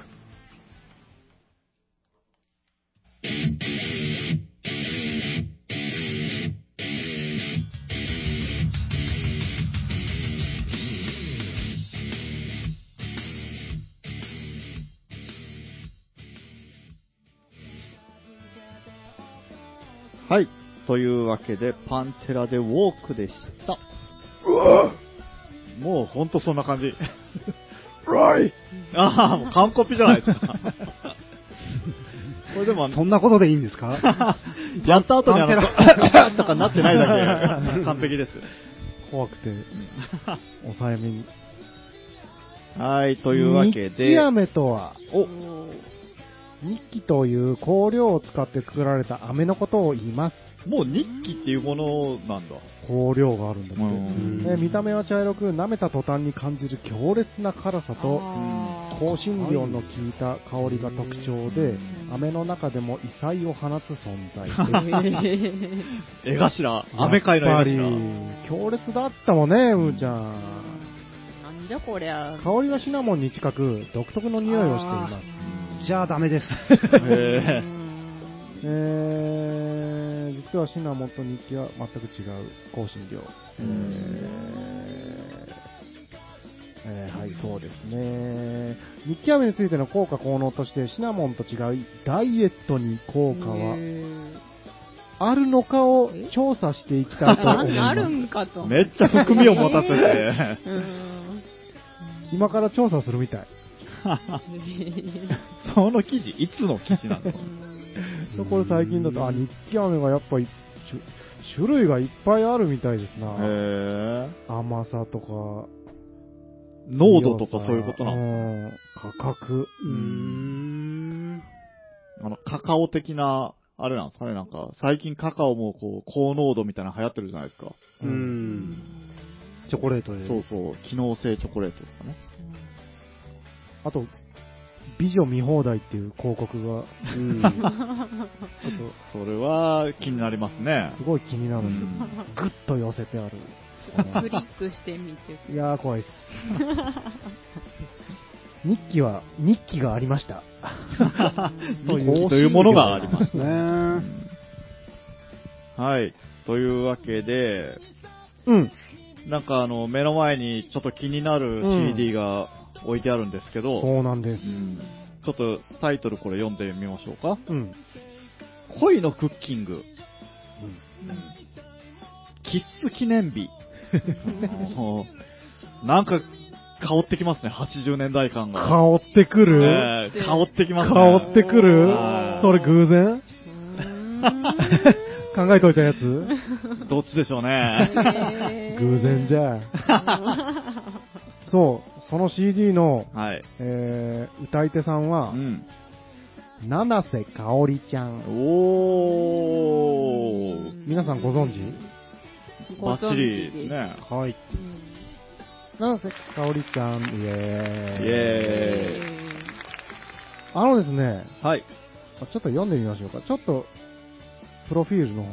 [SPEAKER 1] はい。というわけで、パンテラでウォークでした。もうほんとそんな感じ。ああ、もう完コピじゃないですか。これでもあの、
[SPEAKER 2] そんなことでいいんですか？<laughs>
[SPEAKER 1] やった後にあの、とかなってないだけ、<laughs> 完璧です。
[SPEAKER 4] 怖くて、抑えめに。
[SPEAKER 1] はい、というわけで、
[SPEAKER 4] 飴とは、
[SPEAKER 1] お、
[SPEAKER 4] 日記という香料を使って作られた飴のことを言います。
[SPEAKER 1] もう日記っていうものなんだ。
[SPEAKER 4] 香料があるんだって。見た目は茶色く、舐めた途端に感じる強烈な辛さと、香辛料の効いた香りが特徴で、飴の中でも異彩を放つ存在です。<laughs>
[SPEAKER 1] 絵頭、アメ界の絵
[SPEAKER 4] やっぱり
[SPEAKER 1] 頭。、
[SPEAKER 4] 強烈だったもんね、むーちゃん。
[SPEAKER 3] なんじゃこりゃ。
[SPEAKER 4] 香りはシナモンに近く、独特の匂いをしています。
[SPEAKER 2] じゃあダメです。
[SPEAKER 1] へ <laughs>
[SPEAKER 4] えー、実はシナモンと日記は全く違う香辛料。えーえーはい、そうですね。日記飴についての効果効能として、シナモンと違い、ダイエットに効果はあるのかを調査していきたいと思い
[SPEAKER 3] あある
[SPEAKER 4] ます。<laughs>
[SPEAKER 3] んかと。
[SPEAKER 1] めっちゃ含みを持たせて。
[SPEAKER 3] うん。
[SPEAKER 4] 今から調査するみたい。<laughs>
[SPEAKER 1] その記事、いつの記事なの？
[SPEAKER 4] これ最近だと、あ、日記飴がやっぱり、種類がいっぱいあるみたいですな。
[SPEAKER 1] へ
[SPEAKER 4] 甘さとか、
[SPEAKER 1] ー濃度とかそういうことなの？
[SPEAKER 4] の価格。
[SPEAKER 2] うーん。
[SPEAKER 1] あの、カカオ的な、あれなんですかね、なんか、最近カカオもこう、高濃度みたいなの流行ってるじゃないですか。
[SPEAKER 2] う。ん。チョコレートで。
[SPEAKER 1] そうそう、機能性チョコレートとかね。
[SPEAKER 4] あと、美女見放題っていう広告が、
[SPEAKER 2] うん。
[SPEAKER 4] ちょっ
[SPEAKER 1] それは気になりますね
[SPEAKER 4] と、。すごい気になるんで。ぐっと寄せてある。
[SPEAKER 3] クリックしてみて。
[SPEAKER 4] いやー、怖いっす。日記は、日記がありました。<laughs>
[SPEAKER 1] そういうというものがあります。
[SPEAKER 2] ね。
[SPEAKER 1] はい。というわけで、
[SPEAKER 4] うん。
[SPEAKER 1] なんかあの、目の前にちょっと気になる
[SPEAKER 4] うん
[SPEAKER 1] CD が置いてあるんですけど、
[SPEAKER 4] そうなんです
[SPEAKER 1] う。んちょっとタイトルこれ読んでみましょうか。
[SPEAKER 4] うん。
[SPEAKER 1] 恋のクッキング。キッス記念日。<laughs> なんか、香ってきますね、80年代感が。
[SPEAKER 4] 香ってくる、
[SPEAKER 1] ええ香ってきますね。
[SPEAKER 4] 香ってくる？
[SPEAKER 1] はい
[SPEAKER 4] それ偶然？考えといたやつ？
[SPEAKER 1] どっちでしょうね。
[SPEAKER 4] 偶然じゃ。<laughs> そう、その CD の、
[SPEAKER 1] はい。
[SPEAKER 4] えー、歌い手さんは
[SPEAKER 1] う、ん。
[SPEAKER 4] 七瀬香織ちゃん。
[SPEAKER 1] おー。
[SPEAKER 4] 皆さんご存知？
[SPEAKER 1] バッチリですね。
[SPEAKER 2] はい。
[SPEAKER 3] うん
[SPEAKER 4] 七瀬香織ちゃん、イエーイ。
[SPEAKER 1] イエ
[SPEAKER 4] あのですね、
[SPEAKER 1] はい。
[SPEAKER 4] ちょっと読んでみましょうか。ちょっと、プロフィールの方、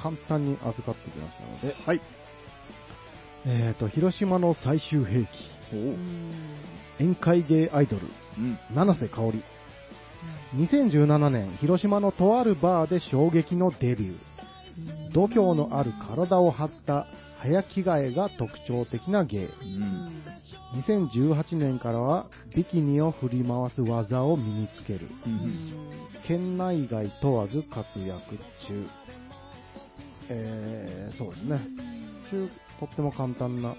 [SPEAKER 4] 簡単に預かってきましたので、
[SPEAKER 1] はい。
[SPEAKER 4] えーと、広島の最終兵器、宴会芸アイドル、
[SPEAKER 1] うん。
[SPEAKER 4] 七瀬香織。2017年、広島のとあるバーで衝撃のデビュー。度胸のある体を張った早着替えが特徴的な芸。
[SPEAKER 1] うん。
[SPEAKER 4] 2018年からはビキニを振り回す技を身につける。
[SPEAKER 1] う。
[SPEAKER 3] うんん
[SPEAKER 4] 県内外問わず活躍中。えー、そうですね。中、とっても簡単な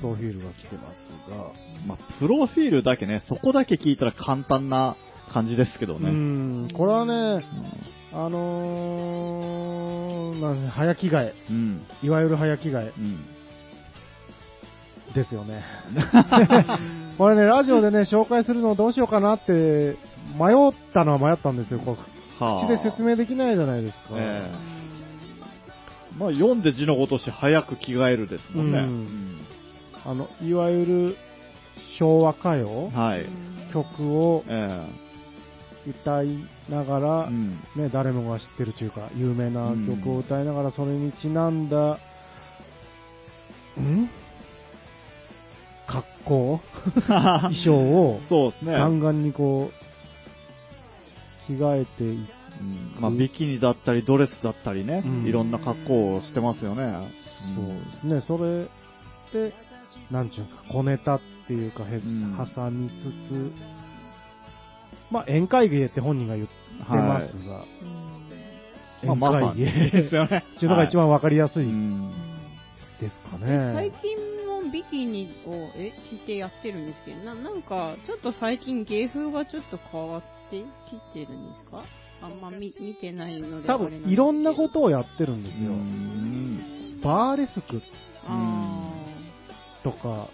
[SPEAKER 4] プロフィールが来てますが、
[SPEAKER 1] まあ、プロフィールだけね、そこだけ聞いたら簡単な感じですけど
[SPEAKER 4] う
[SPEAKER 1] ね。
[SPEAKER 4] ん、これはね、あのー、なん早着替え、
[SPEAKER 1] うん。
[SPEAKER 4] いわゆる早着替え
[SPEAKER 1] うん。
[SPEAKER 4] ですよね。<laughs> これね、ラジオでね、紹介するのどうしようかなって、迷ったのは迷ったんですよ。こう
[SPEAKER 1] はあ
[SPEAKER 4] 口で説明できないじゃないですか。
[SPEAKER 1] えまあ、読んで字のごとし早く着替えるですもんね。
[SPEAKER 4] うんあの、いわゆる昭和歌謡
[SPEAKER 1] うんはい。
[SPEAKER 4] 曲を
[SPEAKER 1] え
[SPEAKER 4] 歌いなが
[SPEAKER 1] え
[SPEAKER 4] ら、
[SPEAKER 1] うん。
[SPEAKER 4] ね、誰もが知ってるというか、有名な曲を歌いながら、それにちなんだ、ん？格好？<laughs> 衣装を、
[SPEAKER 1] そうですね。
[SPEAKER 4] ガンガンにこう、着替えていっ
[SPEAKER 1] うんまあ、ビキニだったり、ドレスだったりね、
[SPEAKER 4] うん
[SPEAKER 1] いろんな格好をしてますよね。
[SPEAKER 4] そうですね、それで、なんちゅうんですか、小ネタっていうか、挟みつつ、まあ、宴会芸って本人が言ってますが、
[SPEAKER 1] まあ、ま
[SPEAKER 4] 宴
[SPEAKER 1] あ、
[SPEAKER 4] 会芸。
[SPEAKER 1] ですよね。
[SPEAKER 4] っていうのが一番わかりやすい
[SPEAKER 1] うん。
[SPEAKER 4] ですか
[SPEAKER 3] 最
[SPEAKER 4] ね。
[SPEAKER 3] 近もビキニをえ着てやってるんですけどななんかちょっと最近芸風がちょっと変わってきてるんですか？あんま見見てないので
[SPEAKER 4] 多分、いろんなこととをやってるんです
[SPEAKER 1] う
[SPEAKER 4] よ。
[SPEAKER 1] ん。
[SPEAKER 4] バーレスク。
[SPEAKER 3] あ
[SPEAKER 4] とか、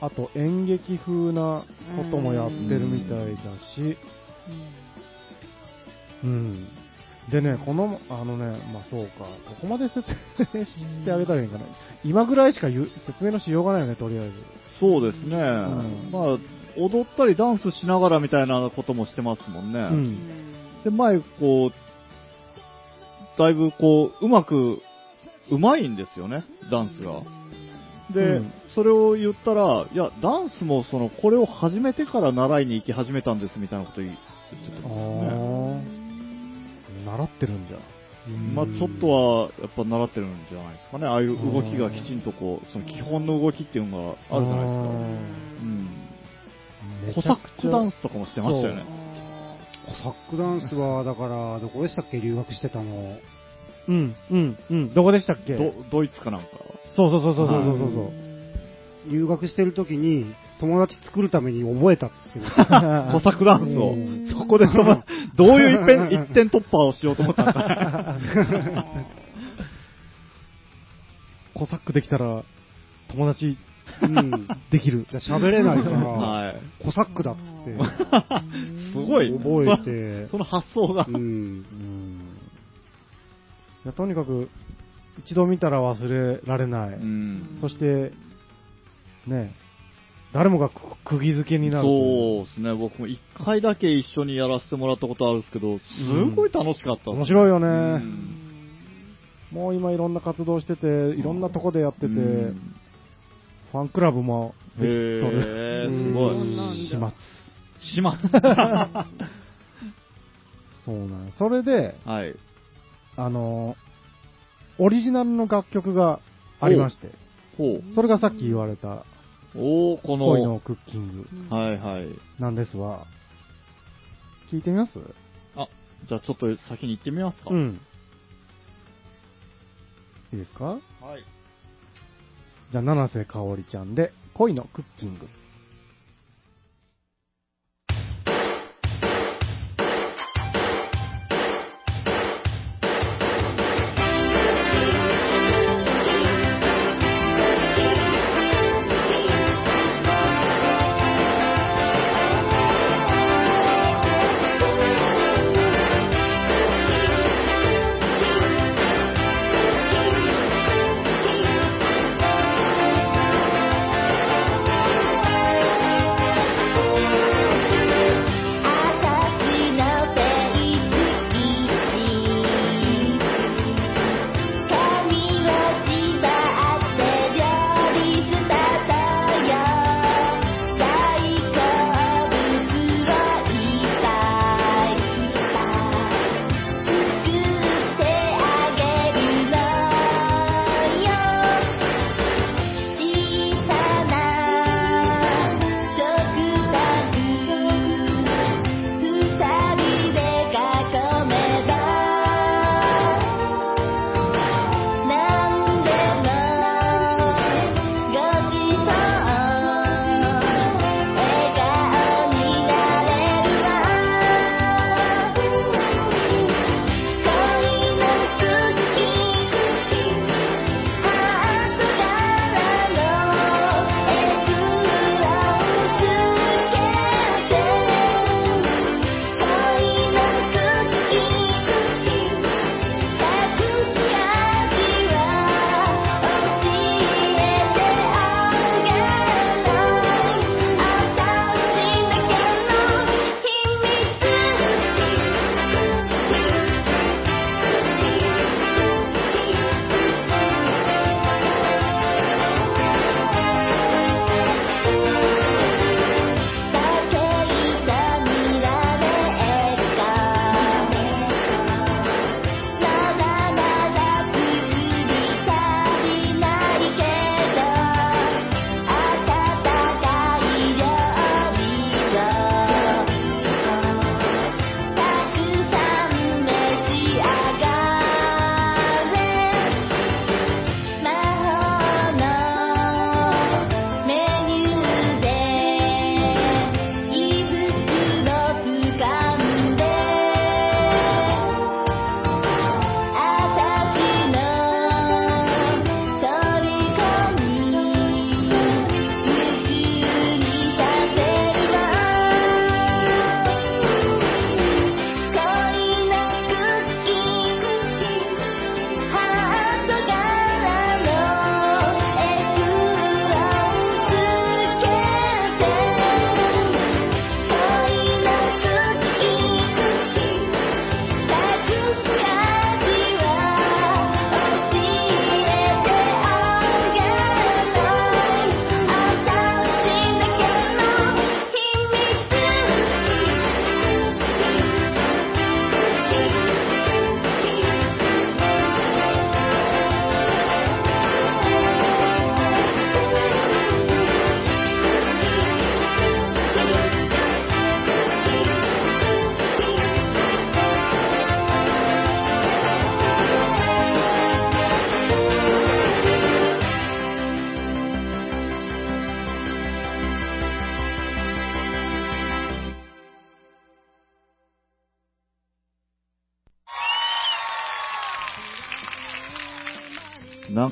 [SPEAKER 4] あと演劇風なこともやってるみたいだし、うん。でね、この、あのね、まあそうか、ここまで説明してあげたらいいんかな。今ぐらいしか説明のしようがないよね、とりあえず。
[SPEAKER 1] そうですね。
[SPEAKER 4] ん
[SPEAKER 1] まあ、踊ったりダンスしながらみたいなこともしてますもんね。
[SPEAKER 4] う。
[SPEAKER 3] うんん
[SPEAKER 1] で、前、こう、だいぶこう、うまく、うまいんですよね、ダンスが。で、
[SPEAKER 4] うん
[SPEAKER 1] それを言ったら、いや、ダンスもその、これを始めてから習いに行き始めたんですみたいなこと言ってたんですよね。
[SPEAKER 4] あ習ってるんじゃ。
[SPEAKER 1] まあちょっとは、やっぱ習ってるんじゃないですかね。ああいう動きがきちんとこう、その基本の動きっていうのがあるじゃないですか。うん。コサックダンスとかもしてましたよね。
[SPEAKER 2] コサックダンスは、だから、どこでしたっけ？留学してたの。
[SPEAKER 4] うん、うん、うん。どこでしたっけ？
[SPEAKER 1] ドドイツかなんか。
[SPEAKER 4] そうそうそうそうそうそうそう。
[SPEAKER 2] 留学してる時に、友達作るために覚えたって言ってました。
[SPEAKER 1] コサックダンスを
[SPEAKER 2] うん。
[SPEAKER 1] そこでその、<laughs> どういう一点一点突破をしようと思ったんですか
[SPEAKER 4] コサックできたら、友達
[SPEAKER 2] うん。
[SPEAKER 4] できる。
[SPEAKER 2] 喋れないから、
[SPEAKER 1] はい。
[SPEAKER 2] コサックだっつって、<laughs>
[SPEAKER 1] すごい。
[SPEAKER 2] 覚えて、
[SPEAKER 1] その発想が
[SPEAKER 2] う。ん。
[SPEAKER 4] うん。いや、とにかく、一度見たら忘れられない。
[SPEAKER 1] うん。
[SPEAKER 4] そして、ね、誰もがく釘付けになる。
[SPEAKER 1] そうですね。僕も一回だけ一緒にやらせてもらったことあるんですけど、すごい楽しかったです。
[SPEAKER 4] 面白いよね。
[SPEAKER 1] うん
[SPEAKER 4] もう今いろんな活動してて、いろんなとこでやってて、
[SPEAKER 1] うん
[SPEAKER 4] ファンクラブもできとる。
[SPEAKER 1] すごい。
[SPEAKER 4] 始末。
[SPEAKER 1] しま <laughs>
[SPEAKER 4] そうなんそれで、
[SPEAKER 1] はい。
[SPEAKER 4] あの、オリジナルの楽曲がありまして、
[SPEAKER 1] ほ
[SPEAKER 4] それがさっき言われた
[SPEAKER 1] う。おー、この、
[SPEAKER 4] 恋のクッキング
[SPEAKER 1] はいはい。
[SPEAKER 4] なんですわ。聞いてみます？
[SPEAKER 1] あ、じゃあちょっと先に行ってみますか。
[SPEAKER 4] うん。いいですか？
[SPEAKER 1] はい。
[SPEAKER 5] じゃあ、七瀬香織ちゃんで、恋のクッキング。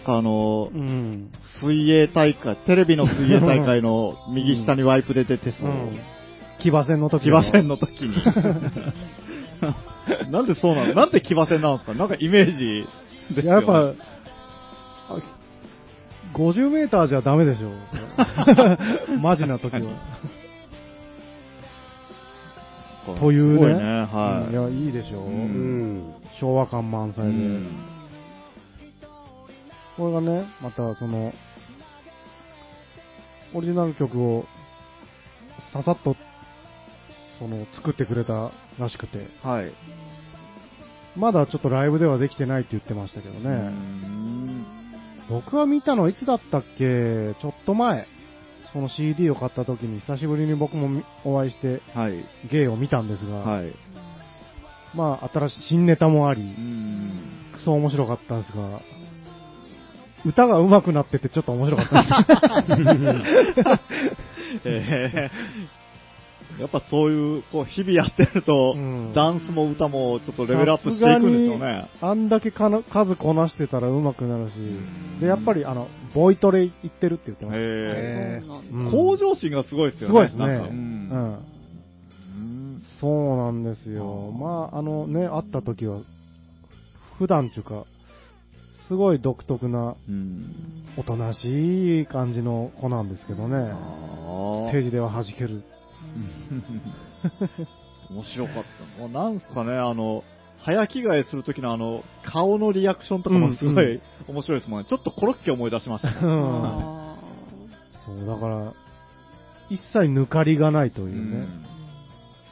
[SPEAKER 4] かあの
[SPEAKER 5] う、ん。
[SPEAKER 1] 水泳大会、テレビの水泳大会の <laughs> 右下にワイプで出てそうう。
[SPEAKER 5] ん。騎馬戦の時
[SPEAKER 1] 騎馬戦の時に。<laughs> なんでそうなのなんで騎馬戦なんですか？なんかイメージですよ、
[SPEAKER 5] やっぱ、あ50メーターじゃダメでしょ。<laughs> マジな時は。というね。
[SPEAKER 1] ね、はい。
[SPEAKER 5] うんいや、いいでしょう。
[SPEAKER 1] う
[SPEAKER 2] うん。
[SPEAKER 5] 昭和感満載で。
[SPEAKER 1] うん
[SPEAKER 5] これがね、またその、オリジナル曲をささっと、その、作ってくれたらしくて、
[SPEAKER 1] はい。
[SPEAKER 5] まだちょっとライブではできてないって言ってましたけど
[SPEAKER 1] う
[SPEAKER 5] ね。
[SPEAKER 1] ん
[SPEAKER 5] 僕は見たのいつだったっけ？ちょっと前。その CD を買った時に久しぶりに僕もみお会いして
[SPEAKER 1] はい。
[SPEAKER 5] 芸を見たんですが、
[SPEAKER 1] はい。
[SPEAKER 5] まあ新しい新ネタもあり
[SPEAKER 1] う、ん。
[SPEAKER 5] クソ面白かったんですが、
[SPEAKER 4] 歌が上手くなっててちょっと面白かったです。<laughs>
[SPEAKER 1] えーやっぱそういう、こう、日々やってると、
[SPEAKER 4] うん
[SPEAKER 1] ダンスも歌もちょっとレベルアップしていくんでしょうね。
[SPEAKER 4] あんだけかな数こなしてたら上手くなるし、で、やっぱり、あの、ボイトレ行ってるって言ってました。
[SPEAKER 1] へ
[SPEAKER 3] そうなんだ
[SPEAKER 4] うん
[SPEAKER 1] ー向上心がすごいですよね。
[SPEAKER 4] すごいですね。
[SPEAKER 1] なんか
[SPEAKER 4] う
[SPEAKER 1] うんん。うん
[SPEAKER 4] そうなんですよ。まあ、あのね、会った時は、普段っていうか、すごい独特な、
[SPEAKER 1] うん。
[SPEAKER 4] おとなしい感じの子なんですけどね。
[SPEAKER 1] あ
[SPEAKER 4] ステージでは弾ける。
[SPEAKER 1] 面白かった。もうなんすかね、あの、早着替えするときのあの、顔のリアクションとかもすご
[SPEAKER 4] うんう
[SPEAKER 1] い面白いですもんね。ちょっとコロッケ思い出しましたね。
[SPEAKER 4] うん
[SPEAKER 3] あ
[SPEAKER 4] そう、だから、一切抜かりがないというね。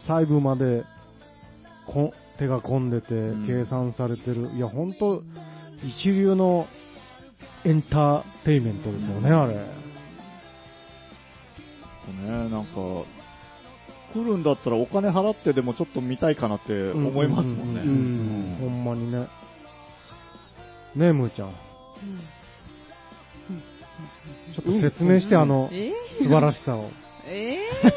[SPEAKER 4] 細部までこ手が込んでて
[SPEAKER 1] うん
[SPEAKER 4] 計算されてる。いや、ほんと、一流のエンターテイメントですよね、あれ。
[SPEAKER 1] ね、なんか、来るんだったらお金払ってでもちょっと見たいかなって思いますもんね。
[SPEAKER 4] うん
[SPEAKER 2] うん
[SPEAKER 4] ほんまにね。ねえ、むーちゃん。ちょっと説明して、あの、
[SPEAKER 3] え
[SPEAKER 4] 素晴らしさを。
[SPEAKER 3] えー、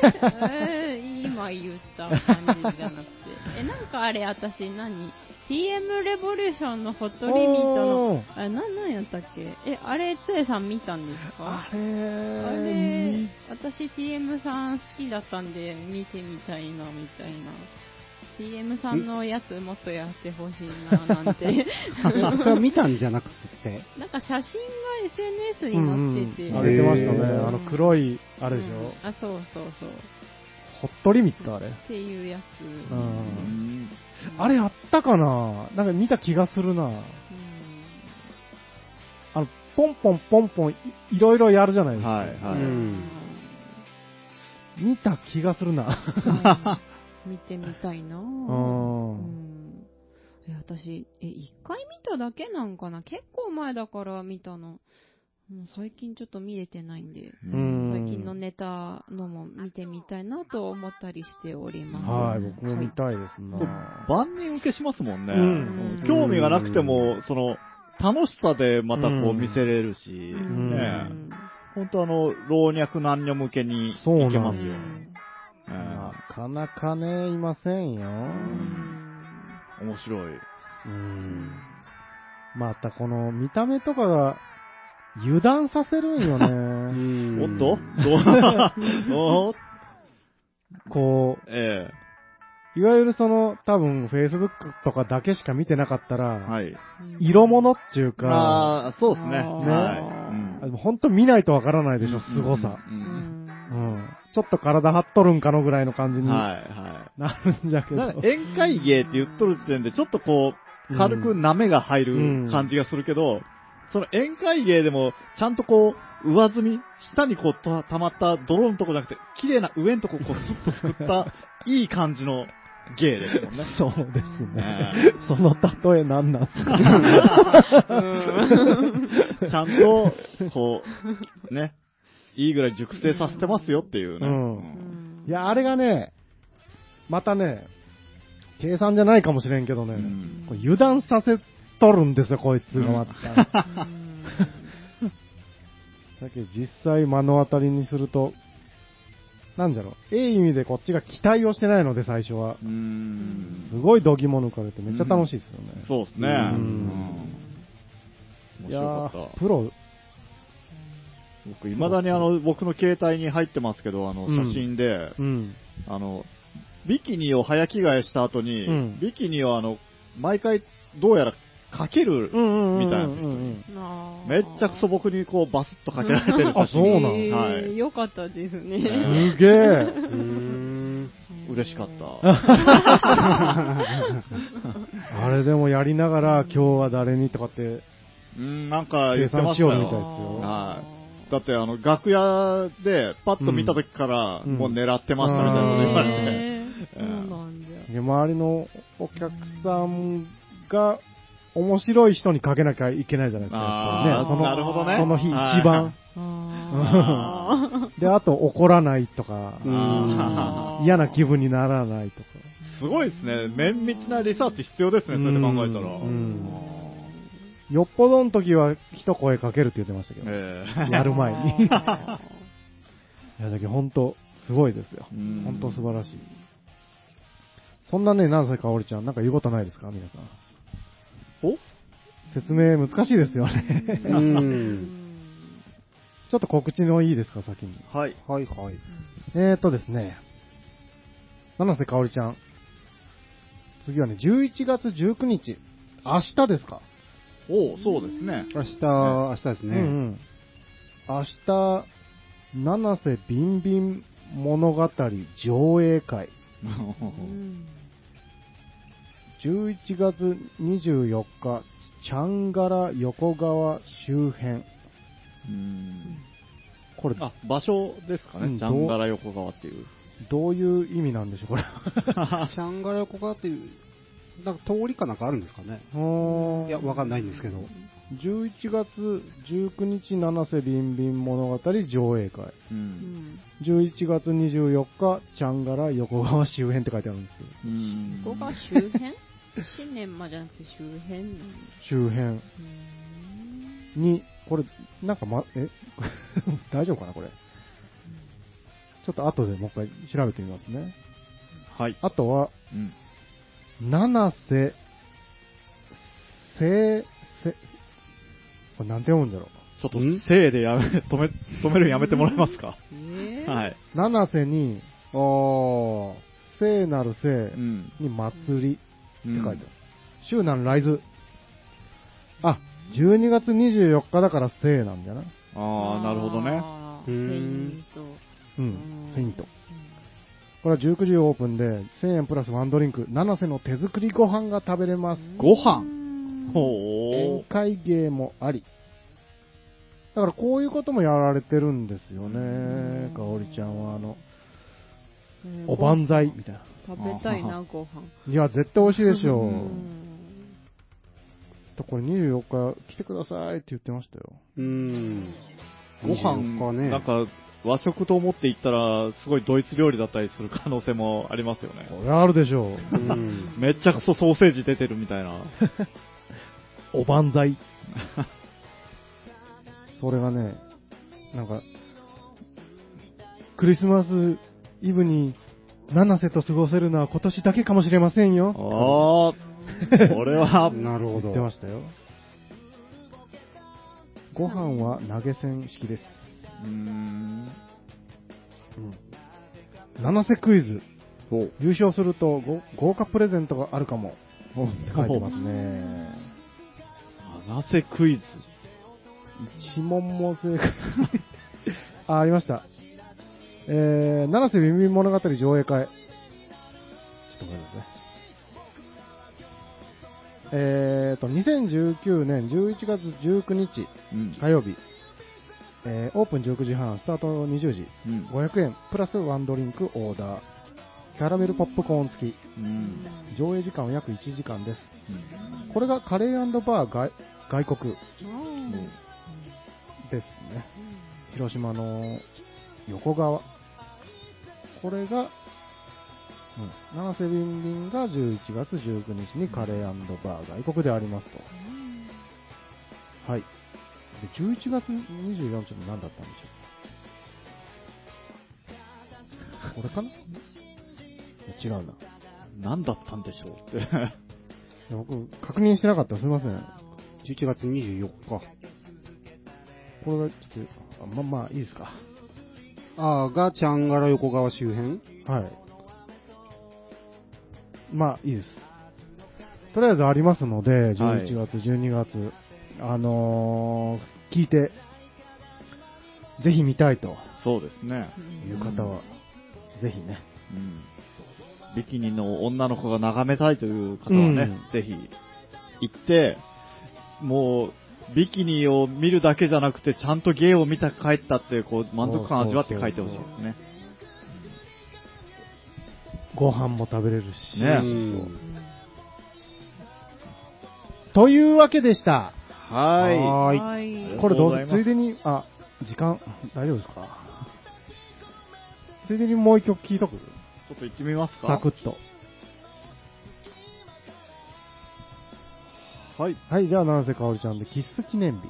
[SPEAKER 3] えー？今言った感じじゃなくて。え、なんかあれ、私何？?TM レボリューションのホットリミットの、あれ、なん、なんやったっけ？え、あれ、つえさん見たんですか？
[SPEAKER 4] あれ
[SPEAKER 3] あれ、私 TM さん好きだったんで見てみたいな、みたいな。TM さんのやつもっとやってほしいな、なんて。
[SPEAKER 2] え <laughs> それは見たんじゃなくて、
[SPEAKER 3] なんか写真が SNS に載ってて。
[SPEAKER 4] あげてましたね。
[SPEAKER 2] うん
[SPEAKER 4] あの黒い、あれでしょ、
[SPEAKER 3] うんあ、そうそうそう。
[SPEAKER 4] ホットリミットあれ。
[SPEAKER 3] っていうやつ。
[SPEAKER 4] うん
[SPEAKER 1] うん
[SPEAKER 4] あれあったかな？なんか見た気がするな。
[SPEAKER 3] うん
[SPEAKER 4] あの、ポンポンポンポンいいろいろやるじゃないですか。
[SPEAKER 1] はい、はい。
[SPEAKER 2] うん
[SPEAKER 4] 見た気がするな。
[SPEAKER 3] うん見てみたいなぁ。
[SPEAKER 4] うん
[SPEAKER 3] うんえ、私、え、一回見ただけなんかな？結構前だから見たの。もう最近ちょっと見れてないんで、
[SPEAKER 4] うん
[SPEAKER 3] 最近のネタのも見てみたいなと思ったりしております。
[SPEAKER 4] はい、僕も見たいですな。
[SPEAKER 1] 万人受けしますもんね。
[SPEAKER 4] うん
[SPEAKER 1] 興味がなくても、その、楽しさでまたこ
[SPEAKER 4] う
[SPEAKER 1] うん見せれるし、
[SPEAKER 3] うん
[SPEAKER 1] ね本当あの、老若男女向けにいけますよ。
[SPEAKER 4] なかなかね、いませんよ。
[SPEAKER 1] え面白い。
[SPEAKER 4] うん。またこの見た目とかが油断させるんよね。
[SPEAKER 1] おっと？どう？<laughs> お
[SPEAKER 4] こ
[SPEAKER 1] え
[SPEAKER 4] う、いわゆるその、多分 Facebook とかだけしか見てなかった
[SPEAKER 1] え
[SPEAKER 4] ら、
[SPEAKER 1] はい。
[SPEAKER 4] 色物っていうか、
[SPEAKER 1] ああ、そうですね。
[SPEAKER 3] あー
[SPEAKER 1] はい。うん
[SPEAKER 4] 本当見ないとわからないでしょ、凄さ。
[SPEAKER 1] う
[SPEAKER 3] うんん
[SPEAKER 4] うん。ちょっと体張っとるんかのぐらいの感じに
[SPEAKER 1] はい、
[SPEAKER 4] な
[SPEAKER 1] は
[SPEAKER 4] るんじゃけ
[SPEAKER 1] い。
[SPEAKER 4] ど。
[SPEAKER 1] なんか宴会芸って言っとる時点で、ちょっとこう、軽く舐めが入る感じがするけど、その宴会芸でも、ちゃんとこう、上積み、下にこうた溜まった泥のとこじゃなくて、綺麗な上のとここう、スッとすくった、<laughs> いい感じの芸ですもんね。
[SPEAKER 4] そうですね
[SPEAKER 1] え。
[SPEAKER 4] その例えなんなんすか？<laughs>
[SPEAKER 1] ちゃんと、こう、ね、いいぐらい熟成させてますよっていうね。
[SPEAKER 4] うん
[SPEAKER 3] うん
[SPEAKER 4] いや、あれがね、またね、計算じゃないかもしれんけどね、
[SPEAKER 1] うん
[SPEAKER 4] 油断させとるんですよ、こいつがまた。
[SPEAKER 3] うん
[SPEAKER 4] だけど実際目の当たりにすると、なんじゃろう、ええ意味でこっちが期待をしてないので、最初は。すごい度肝抜かれてめっちゃ楽しいですよね。
[SPEAKER 1] そうですね。
[SPEAKER 4] うん
[SPEAKER 1] 面
[SPEAKER 4] いや。プロ、
[SPEAKER 1] 僕、未だにあの、僕の携帯に入ってますけど、あの、
[SPEAKER 4] うん
[SPEAKER 1] 写真で、
[SPEAKER 4] うん。
[SPEAKER 1] あの、ビキニを早着替えした後に、
[SPEAKER 4] うん
[SPEAKER 1] ビキニをあの、毎回、どうやらかける、
[SPEAKER 4] うん
[SPEAKER 1] みたいなん。ですよ
[SPEAKER 3] あー。
[SPEAKER 1] めっちゃくそ僕にこう、バスッとかけられてる写真。
[SPEAKER 4] あそうなん
[SPEAKER 1] はい。
[SPEAKER 3] よかったですね。
[SPEAKER 1] ね。
[SPEAKER 4] すげえ。
[SPEAKER 2] うん。
[SPEAKER 1] 嬉しかった。<laughs>
[SPEAKER 4] あれでもやりながら、今日は誰にとかって、
[SPEAKER 1] うん、なんか言ってました
[SPEAKER 4] 計算しようみたい
[SPEAKER 1] よ。
[SPEAKER 4] ですよ。
[SPEAKER 1] はい。だってあの、楽屋でパッと見た時から、
[SPEAKER 4] うん。
[SPEAKER 1] もう狙ってましたみたいなこと言われて。<laughs>
[SPEAKER 4] 周りのお客さんが面白い人にかけなきゃいけないじゃないですか。ね、その
[SPEAKER 1] なるほどね
[SPEAKER 4] その日
[SPEAKER 1] はい
[SPEAKER 4] 一番。
[SPEAKER 3] あ
[SPEAKER 4] で、あと怒らないとか、嫌な気分にならないとか。
[SPEAKER 1] すごいですね。綿密なリサーチ必要ですね、それで考えたら。
[SPEAKER 4] うんよっぽどの時は一声かけるって言ってましたけど。
[SPEAKER 1] え
[SPEAKER 4] やる前に
[SPEAKER 3] あ
[SPEAKER 4] 宮崎ほんと、<laughs> すごいですよ。
[SPEAKER 1] うん
[SPEAKER 4] ほんと素晴らしい。そんなね、なぜかおりちゃん、なんか言うことないですか？皆さん。
[SPEAKER 1] お？
[SPEAKER 4] 説明難しいですよね。
[SPEAKER 2] う
[SPEAKER 3] ー
[SPEAKER 2] ん。
[SPEAKER 4] ちょっと告知のいいですか、先に。
[SPEAKER 1] はい。
[SPEAKER 2] はいはい。
[SPEAKER 4] えーとですね、七瀬かおりちゃん。次はね、11月19日。明日ですか。
[SPEAKER 1] おそうですね。
[SPEAKER 2] 明日、明日ですね。
[SPEAKER 4] うんうん。明日、七瀬ビンビン物語上映会。
[SPEAKER 3] うん
[SPEAKER 4] 11月24日、チャンガラ横川周辺。
[SPEAKER 1] うん
[SPEAKER 4] これ、
[SPEAKER 1] あ、場所ですかね。
[SPEAKER 4] うん
[SPEAKER 1] ジャンガラ横川っていう。
[SPEAKER 4] どういう意味なんでしょう、これ。<laughs>
[SPEAKER 2] シャンガラ横川っていう、なんか通りかなんかあるんですかね。いや、わかんないんですけど。
[SPEAKER 4] 11月19日、七瀬ビンビン物語上映会。
[SPEAKER 1] う。
[SPEAKER 3] うんん
[SPEAKER 4] 11月24日、チャンガラ横川周辺って書いてあるんですけど、
[SPEAKER 1] うん。
[SPEAKER 3] ここが周辺？新年まじゃなくて周辺？うん
[SPEAKER 4] 周辺に、これ、なんかま、え？<laughs> 大丈夫かな、これ？ちょっと後でもう一回調べてみますね。
[SPEAKER 1] はい。
[SPEAKER 4] あとは、
[SPEAKER 1] うん。
[SPEAKER 4] 七瀬、せ、せ、これなんて読むんだろ
[SPEAKER 1] ちょっと
[SPEAKER 2] ん、
[SPEAKER 1] せいでやめ、<laughs> 止め、止めるのやめてもらえますか？
[SPEAKER 3] えー
[SPEAKER 1] はい。
[SPEAKER 4] う。七瀬に、
[SPEAKER 2] あー。
[SPEAKER 4] 聖なる聖
[SPEAKER 1] うん。
[SPEAKER 4] に祭り書いてある。
[SPEAKER 1] うん
[SPEAKER 4] ライズ？あ、12月24日だから聖なんだよな。
[SPEAKER 1] ああ、なるほどね。
[SPEAKER 3] セイント。
[SPEAKER 4] う
[SPEAKER 3] うん
[SPEAKER 4] ん、セイント。これは19時オープンで、1000円プラスワンドリンク、七瀬の手作りご飯が食べれます。
[SPEAKER 1] ご飯？
[SPEAKER 3] うん
[SPEAKER 1] ほ
[SPEAKER 4] 宴会芸もあり。だからこういうこともやられてるんですよね、かおりちゃんは。あの、
[SPEAKER 3] うん
[SPEAKER 4] おばんざいみたいな。
[SPEAKER 3] 食べたいな、ご飯。<laughs>
[SPEAKER 4] いや、絶対美味しいでしょう。
[SPEAKER 3] ん
[SPEAKER 4] とこれ24日来てくださいって言ってましたよ。
[SPEAKER 2] うん。
[SPEAKER 1] ご
[SPEAKER 2] 24
[SPEAKER 1] 飯、
[SPEAKER 2] 日ね。
[SPEAKER 1] なんか、和食と思って行ったら、すごいドイツ料理だったりする可能性もありますよね。
[SPEAKER 4] これあるでしょう。
[SPEAKER 2] うん。
[SPEAKER 1] めっちゃくそソーセージ出てるみたいな。
[SPEAKER 4] おばんざい。それがね、なんか、クリスマスイブに、七瀬と過ごせるのは今年だけかもしれませんよ。
[SPEAKER 1] ああ、これは、<laughs>
[SPEAKER 2] なるほど。
[SPEAKER 4] 言ってましたよ。ご飯は投げ銭式です。
[SPEAKER 1] うーん。
[SPEAKER 4] うん。七瀬クイズ。
[SPEAKER 1] ほう。
[SPEAKER 4] 優勝するとご豪華プレゼントがあるかも。って書いてますね。
[SPEAKER 1] なぜクイズ
[SPEAKER 4] 一問も正解。あ、ありました。えー、七瀬ビンビン物語上映会。ちょっと待ってください。えーと、2019年11月19日
[SPEAKER 1] うん。
[SPEAKER 4] 火曜日、えーオープン19時半、スタート20時、
[SPEAKER 1] うん。
[SPEAKER 4] 500円、プラスワンドリンクオーダー、キャラメルポップコーン付き、
[SPEAKER 1] うん。
[SPEAKER 4] 上映時間は約1時間です。
[SPEAKER 1] うん
[SPEAKER 4] これがカレーバー外外国
[SPEAKER 3] うん
[SPEAKER 4] ですね。広島の横川。これが、うん、七瀬ビンビンが11月19日にカレーバー外国でありますと。はい。で、11月24日の何だったんでしょう？これかな？違うな。
[SPEAKER 1] 何だったんでしょうって。
[SPEAKER 4] 僕、確認してなかった。すいません。
[SPEAKER 2] 11月24日。
[SPEAKER 4] これがちょっと、あまあまあ、いいですか。
[SPEAKER 2] あー、が、チャンガラ横川周辺？
[SPEAKER 4] はい。まあ、いいです。とりあえずありますので、11月、12月、あのー聞いて、ぜひ見たいと
[SPEAKER 1] そうですね。
[SPEAKER 4] いう方は、ぜひね。
[SPEAKER 1] うん。ビキニの女の子が眺めたいという方はね、
[SPEAKER 4] うん
[SPEAKER 1] ぜひ行って、もう、ビキニを見るだけじゃなくて、ちゃんと芸を見た帰ったって、こう、満足感味わって帰ってほしいですね。
[SPEAKER 4] ご飯も食べれるし。
[SPEAKER 1] ね
[SPEAKER 2] うん
[SPEAKER 4] というわけでした。
[SPEAKER 1] はい。
[SPEAKER 2] はーい。
[SPEAKER 3] はい。
[SPEAKER 4] これどう
[SPEAKER 1] ありがとうございます
[SPEAKER 4] せついでに、あ、時間、大丈夫ですかついでにもう一曲聴いとく？
[SPEAKER 1] ちょっと行ってみますか
[SPEAKER 4] サクッと。
[SPEAKER 1] はい。
[SPEAKER 5] はい、じゃあ、七瀬かおりちゃんで、キッス記念日。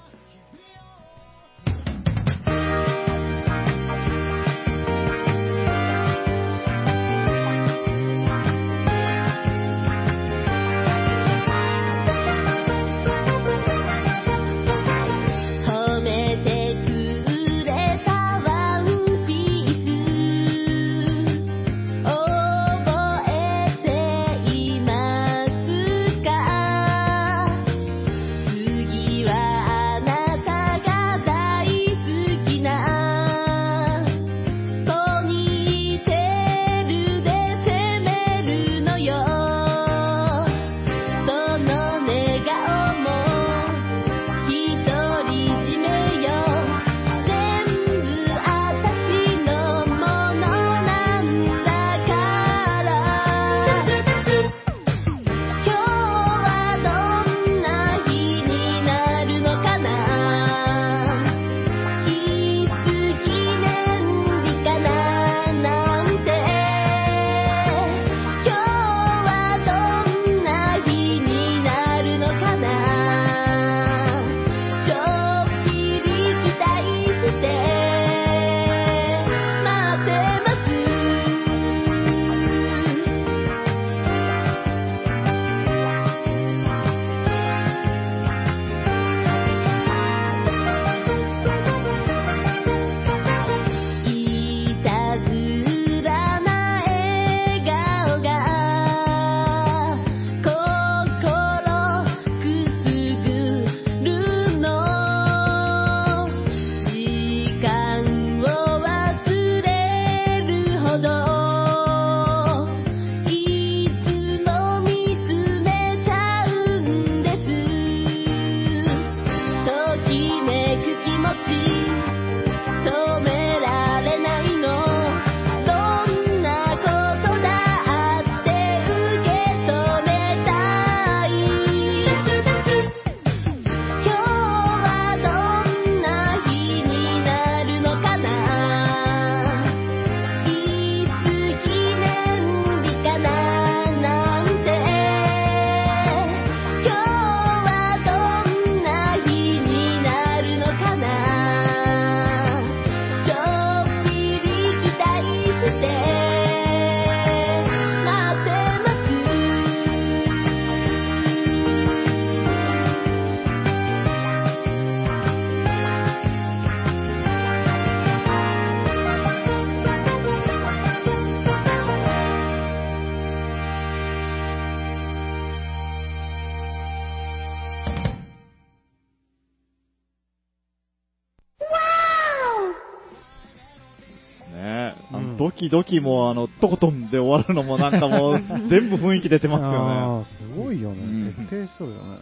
[SPEAKER 6] キ
[SPEAKER 1] ドキも、あの、トコトンで終わるのもなんかもう、<laughs> 全部雰囲気出てますよね。
[SPEAKER 5] すごいよね。
[SPEAKER 1] うん
[SPEAKER 5] 徹底しとるよね。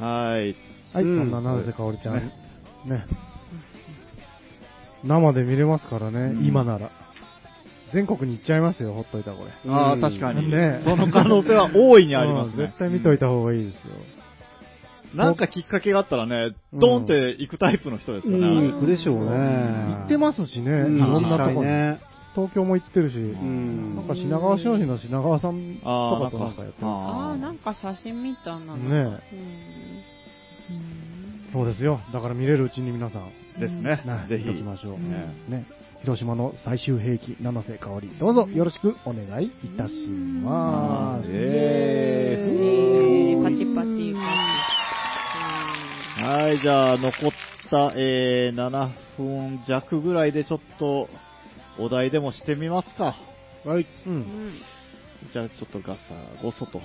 [SPEAKER 1] はい。
[SPEAKER 5] はい、
[SPEAKER 2] うん
[SPEAKER 5] そんな七瀬かおりちゃん。
[SPEAKER 1] ね
[SPEAKER 5] ね。生で見れますからね、
[SPEAKER 1] うん
[SPEAKER 5] 今なら。全国に行っちゃいますよ、ほっといたらこれ。
[SPEAKER 1] ああ、
[SPEAKER 2] うん
[SPEAKER 1] 確かに。
[SPEAKER 5] ね
[SPEAKER 1] その可能性は大いにあります
[SPEAKER 5] うん
[SPEAKER 1] ね
[SPEAKER 5] 絶。対見といた方がいいですよ。
[SPEAKER 1] なんかきっかけがあったらね、
[SPEAKER 5] うん
[SPEAKER 1] ドーンって行くタイプの人ですよね。
[SPEAKER 2] うん、行くでしょうね。
[SPEAKER 5] 行ってますしね、
[SPEAKER 2] うん
[SPEAKER 5] いろんなとこに。
[SPEAKER 2] 実際ね。
[SPEAKER 5] 東京も行ってるし、
[SPEAKER 2] ん
[SPEAKER 5] なんか品川商品の品川さんと
[SPEAKER 1] あ
[SPEAKER 5] かとなんかやってま
[SPEAKER 3] ああ、
[SPEAKER 1] あ
[SPEAKER 3] なんか写真見たな。
[SPEAKER 5] ね。そうですよ。だから見れるうちに皆さん、
[SPEAKER 1] ーですね
[SPEAKER 5] ね。
[SPEAKER 1] ぜひ
[SPEAKER 5] 見とき。ましょう。
[SPEAKER 3] うん
[SPEAKER 1] ね
[SPEAKER 5] ね。広島の最終兵器、七瀬香織、どうぞよろしくお願いいたします。
[SPEAKER 1] え
[SPEAKER 3] えーパチパチパチ。
[SPEAKER 1] はい、じゃあ、残った、えー、7分弱ぐらいでちょっと、お題でもしてみますか。
[SPEAKER 2] はい。
[SPEAKER 5] う。
[SPEAKER 3] うんん。
[SPEAKER 1] じゃあ、ちょっとガサゴソと。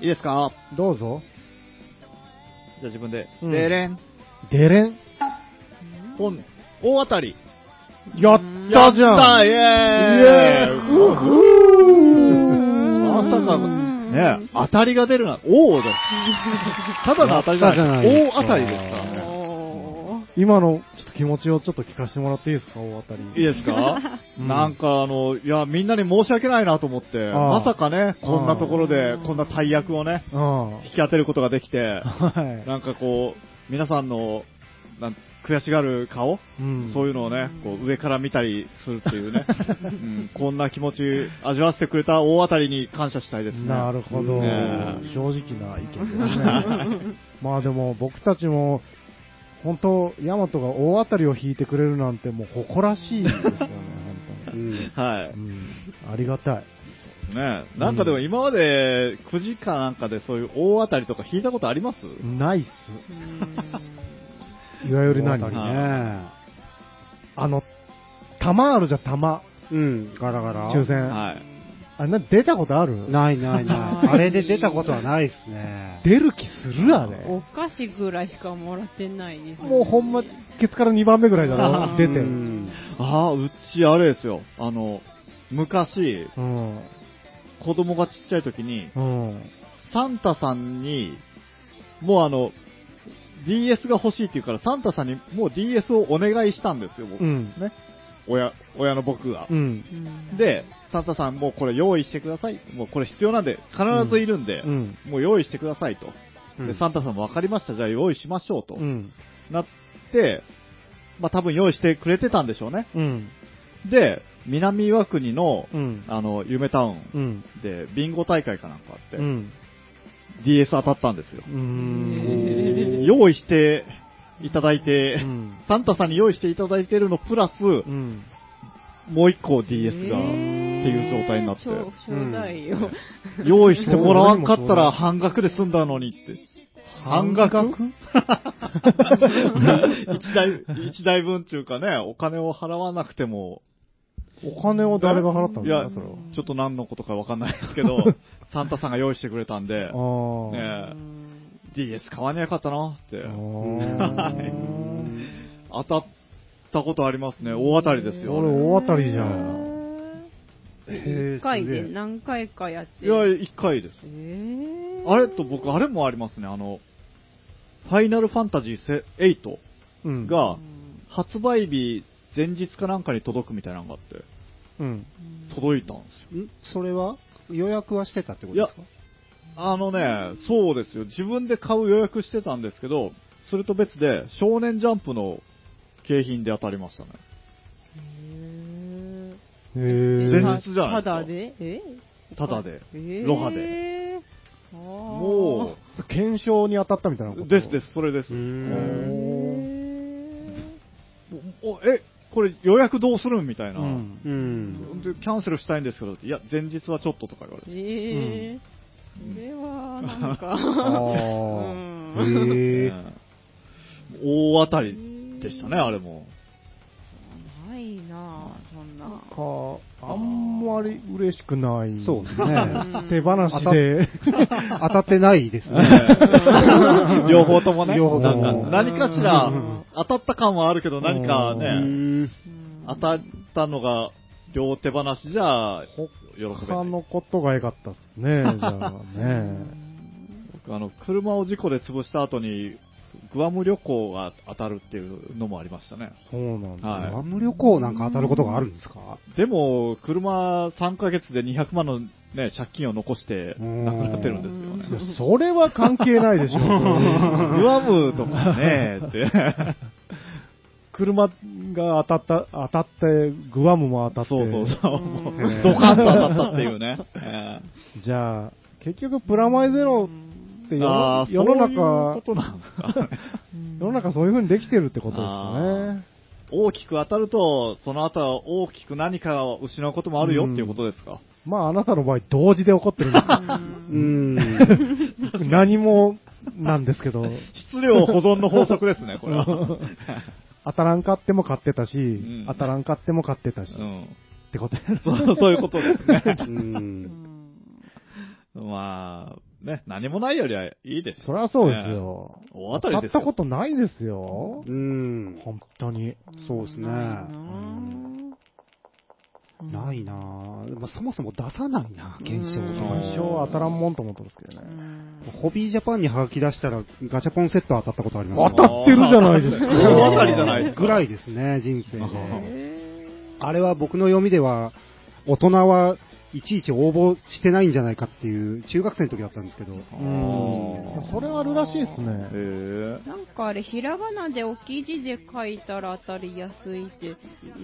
[SPEAKER 1] いいですか？
[SPEAKER 5] どうぞ。
[SPEAKER 1] じゃあ自分で。
[SPEAKER 5] うん
[SPEAKER 1] でれん。
[SPEAKER 5] デレン。
[SPEAKER 1] 本、大当たり。
[SPEAKER 5] やったじゃん
[SPEAKER 1] やったイエーイ
[SPEAKER 5] イエーイふふ
[SPEAKER 1] まさか、ね、当たりが出るな、王です。ただの当たりじゃ
[SPEAKER 2] な
[SPEAKER 1] ないい、
[SPEAKER 2] ですか
[SPEAKER 1] 大当たりですからね。
[SPEAKER 5] 今のちょっと気持ちをちょっと聞かせてもらっていいですか、大当たり。
[SPEAKER 1] いいですか、
[SPEAKER 5] うん
[SPEAKER 1] なんかあの、いや、みんなに申し訳ないなと思って、まさかね、こんなところで、こんな大役をね、
[SPEAKER 5] うん。
[SPEAKER 1] 引き当てることができて、
[SPEAKER 5] はい。
[SPEAKER 1] なんかこう、皆さんの、なん悔しがる顔、
[SPEAKER 4] うん。
[SPEAKER 1] そういうのをね、こう上から見たりするっていうね、<laughs> うん、こんな気持ち味わわせてくれた大当たりに感謝したいですね。
[SPEAKER 4] なるほど。
[SPEAKER 1] ね
[SPEAKER 4] 正直な意見ですね。<laughs> まあでも僕たちも、本当、ヤマトが大当たりを引いてくれるなんてもう誇らしいですよね、本当に。
[SPEAKER 2] うん。
[SPEAKER 1] はい。
[SPEAKER 4] うん、ありがたい。
[SPEAKER 1] ねなんかでも今まで9時かなんかでそういう大当たりとか引いたことあります？
[SPEAKER 4] ナイス。
[SPEAKER 3] うん
[SPEAKER 4] いわゆる何
[SPEAKER 2] ね。
[SPEAKER 4] あの、玉あるじゃん、玉。
[SPEAKER 2] うん、ガラガラ。
[SPEAKER 4] 抽選。
[SPEAKER 1] はい。
[SPEAKER 4] あ、な、出たことある？
[SPEAKER 2] ないない
[SPEAKER 3] な
[SPEAKER 2] ないい。<laughs> あれで出たことはないですね。
[SPEAKER 4] 出る気するあれ。
[SPEAKER 3] お菓子ぐらいしかもらってないです、ね。
[SPEAKER 4] もうほんま、ケツから2番目ぐらいだろ、出て。
[SPEAKER 2] う
[SPEAKER 4] うん。
[SPEAKER 2] ん
[SPEAKER 1] ああ、うちあれですよ。あの、昔、子供がちっちゃい時に、
[SPEAKER 4] うん。
[SPEAKER 1] サンタさんに、もうあの、DS が欲しいって言うから、サンタさんにもう DS をお願いしたんですよ、僕。
[SPEAKER 4] うん。
[SPEAKER 1] ね。親、親の僕が。
[SPEAKER 4] うん。
[SPEAKER 3] うん、
[SPEAKER 1] で、サンタさんもうこれ用意してください。もうこれ必要なんで、必ずいるんで、
[SPEAKER 4] うん。
[SPEAKER 1] もう用意してくださいと。
[SPEAKER 2] うん
[SPEAKER 1] で、サンタさんも分かりました、じゃあ用意しましょうと。
[SPEAKER 4] うん。
[SPEAKER 1] なって、まあ多分用意してくれてたんでしょうね。
[SPEAKER 4] うん。
[SPEAKER 1] で、南岩国の、
[SPEAKER 4] うん。
[SPEAKER 1] あの、夢タウン
[SPEAKER 4] うん。
[SPEAKER 1] で、ビンゴ大会かなんかあって、
[SPEAKER 4] うん。
[SPEAKER 1] DS 当たったんですよ。用意していただいて、
[SPEAKER 4] うん。
[SPEAKER 1] サンタさんに用意していただいてるのプラス、
[SPEAKER 4] うん。
[SPEAKER 1] もう一個 DS が、
[SPEAKER 3] えー
[SPEAKER 1] っていう状態になって。用意してもらわんかったら半額で済んだのにって。半額？<laughs> 一台、一台分っていうかね、お金を払わなくても、
[SPEAKER 4] お金を誰が払ったん
[SPEAKER 1] いや、
[SPEAKER 4] ですかそれは。
[SPEAKER 1] ちょっと何のことかわかんないですけど、<laughs> サンタさんが用意してくれたんで、
[SPEAKER 4] ああ。
[SPEAKER 1] ねえ DS 買わにゃよかったなって当たったことありますね。大当たりですよ。
[SPEAKER 4] 俺大当たりじゃん。
[SPEAKER 2] へー
[SPEAKER 3] 一回で何回かやって
[SPEAKER 1] いや、一回です。
[SPEAKER 3] えー、
[SPEAKER 1] あれと僕、あれもありますね。あの、ファイナルファンタジー8
[SPEAKER 4] うん。
[SPEAKER 1] が、発売日前日かなんかに届くみたいなのがあって、
[SPEAKER 4] うん。
[SPEAKER 1] 届いたんですよ。
[SPEAKER 2] ん？それは？予約はしてたってことですか？
[SPEAKER 1] あのね、そうですよ。自分で買う予約してたんですけど、それと別で、少年ジャンプの景品で当たりましたね。
[SPEAKER 4] へ
[SPEAKER 1] 前
[SPEAKER 4] ー
[SPEAKER 1] 日じゃないですか
[SPEAKER 3] ただで？え？
[SPEAKER 1] ただで。
[SPEAKER 3] えー
[SPEAKER 1] ロハで。も
[SPEAKER 4] 検証に当たったみたいなこ
[SPEAKER 1] う、
[SPEAKER 4] と？
[SPEAKER 1] ですです、それです。
[SPEAKER 3] へ
[SPEAKER 1] おおえ、これ予約どうするんみたいな。
[SPEAKER 4] うん。
[SPEAKER 2] うん。
[SPEAKER 1] でキャンセルしたいんですけど、いや、前日はちょっととか言われ
[SPEAKER 3] ー
[SPEAKER 1] て。
[SPEAKER 3] えーそれは、なんか。うん
[SPEAKER 2] へえ。
[SPEAKER 1] ね大当たりでしたね、あれも。
[SPEAKER 3] ないなぁ、そんな。
[SPEAKER 4] か、あんまり嬉しくない。
[SPEAKER 2] そうです
[SPEAKER 3] う
[SPEAKER 2] ね。
[SPEAKER 3] ん
[SPEAKER 4] 手放しで。<laughs>
[SPEAKER 2] 当たってないですね。<laughs>
[SPEAKER 1] 両方ともね。
[SPEAKER 2] 両方
[SPEAKER 1] 何かしら
[SPEAKER 3] うん
[SPEAKER 1] 当たった感はあるけど、何か
[SPEAKER 2] う
[SPEAKER 1] ね、
[SPEAKER 2] ん
[SPEAKER 1] 当たったのが両手放しじゃ喜べない。
[SPEAKER 4] 他のことが良かったっすね、<laughs> じゃあね。
[SPEAKER 1] 僕あの、車を事故で潰した後に、グアム旅行が当たるっていうのもありましたね。
[SPEAKER 4] そうなんだ。
[SPEAKER 1] はい
[SPEAKER 2] グアム旅行なんか当たることがあるんですか？
[SPEAKER 1] でも、車3ヶ月で200万のね、借金を残して亡くなってるんですよね。
[SPEAKER 4] それは関係ないでしょ。<laughs>
[SPEAKER 1] グアムとかね、って。<laughs>
[SPEAKER 4] 車が当たった、当たって、グアムも当たって。
[SPEAKER 1] そうそうそう。ドカンと当たったっていうね。え
[SPEAKER 4] じゃあ、結局プラマイゼロって
[SPEAKER 1] え
[SPEAKER 4] 世
[SPEAKER 1] あー
[SPEAKER 4] 世の
[SPEAKER 1] そういう。<laughs>
[SPEAKER 4] 世の中そういう風にできてるってことですよね。
[SPEAKER 1] 大きく当たると、その後は大きく何かを失うこともあるよっていうことですか？
[SPEAKER 4] まああなたの場合同時で起こってるんですよ。
[SPEAKER 2] うん。
[SPEAKER 4] 何もなんですけど、
[SPEAKER 1] 質量保存の法則ですね、これは。<laughs>
[SPEAKER 4] 当たらんかっても買ってたし、
[SPEAKER 1] ん
[SPEAKER 4] 当たらんかっても買ってたし、っ
[SPEAKER 1] うん。
[SPEAKER 4] てことや
[SPEAKER 1] そうそういうことですね。
[SPEAKER 2] うん。
[SPEAKER 1] まあ、ね、何もないよりはいいですよ。
[SPEAKER 4] そりゃそうですよ。
[SPEAKER 1] ね大当たりですよ
[SPEAKER 4] ったことないですよ。
[SPEAKER 2] うん。
[SPEAKER 4] 本当に。
[SPEAKER 2] そうですね
[SPEAKER 3] うん
[SPEAKER 2] ないなぁ。まあ、そもそも出さないな、検証
[SPEAKER 3] うん
[SPEAKER 2] とか
[SPEAKER 4] 一生当たらんもんと思ったんですけど
[SPEAKER 3] う
[SPEAKER 4] ね。
[SPEAKER 3] ん
[SPEAKER 2] ホビージャパンに吐き出したらガチャポンセット当たったことあります
[SPEAKER 4] 当たってるじゃないですか。
[SPEAKER 1] 大当たりじゃないですか
[SPEAKER 2] ぐらいですね、人生で。
[SPEAKER 3] へ
[SPEAKER 2] あれは僕の読みでは、大人はいちいち応募してないんじゃないかっていう、中学生の時だったんですけど、
[SPEAKER 4] うん。それはあるらしいですね。
[SPEAKER 1] へえ。
[SPEAKER 3] なんかあれ、ひらがなで大きい字で書いたら当たりやすいって、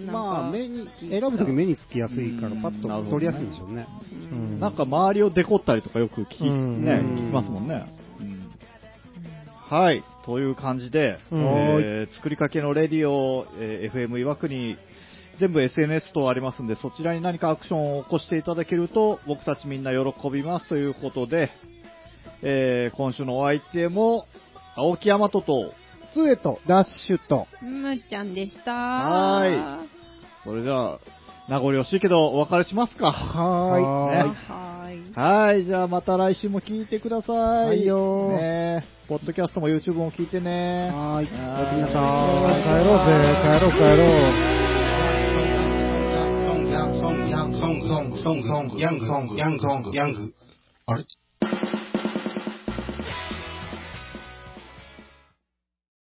[SPEAKER 2] まあ、目に、選ぶ時目につきやすいから、
[SPEAKER 1] うん
[SPEAKER 2] パッと取りやすいんでしょうね。
[SPEAKER 4] うん
[SPEAKER 1] なんか周りをデコったりとかよく聞き、
[SPEAKER 4] うん
[SPEAKER 1] ね、
[SPEAKER 2] うん
[SPEAKER 1] 聞きますもんね。うんはい。という感じで、
[SPEAKER 4] うん
[SPEAKER 1] えー作りかけのレディオ、えー FM 岩国、全部 SNS とありますんで、そちらに何かアクションを起こしていただけると、僕たちみんな喜びますということで、えー今週のお相手も、青木大和と、
[SPEAKER 4] ツエとダッシュと、
[SPEAKER 3] むーちゃんでした。
[SPEAKER 1] はーいそれじゃあ、名残惜しいけど、お別れしますか。
[SPEAKER 4] はーい。
[SPEAKER 1] ね
[SPEAKER 3] はーい。
[SPEAKER 1] はい、じゃあまた来週も聞いてください。
[SPEAKER 4] はいよ
[SPEAKER 1] ねポッドキャストも YouTube も聞いてね。
[SPEAKER 2] はーい。おやすみなさ
[SPEAKER 4] 帰
[SPEAKER 2] い。
[SPEAKER 4] ろうぜ、帰ろう帰ろう。
[SPEAKER 7] 颂歌，秧歌，秧歌，秧歌，秧歌，啊？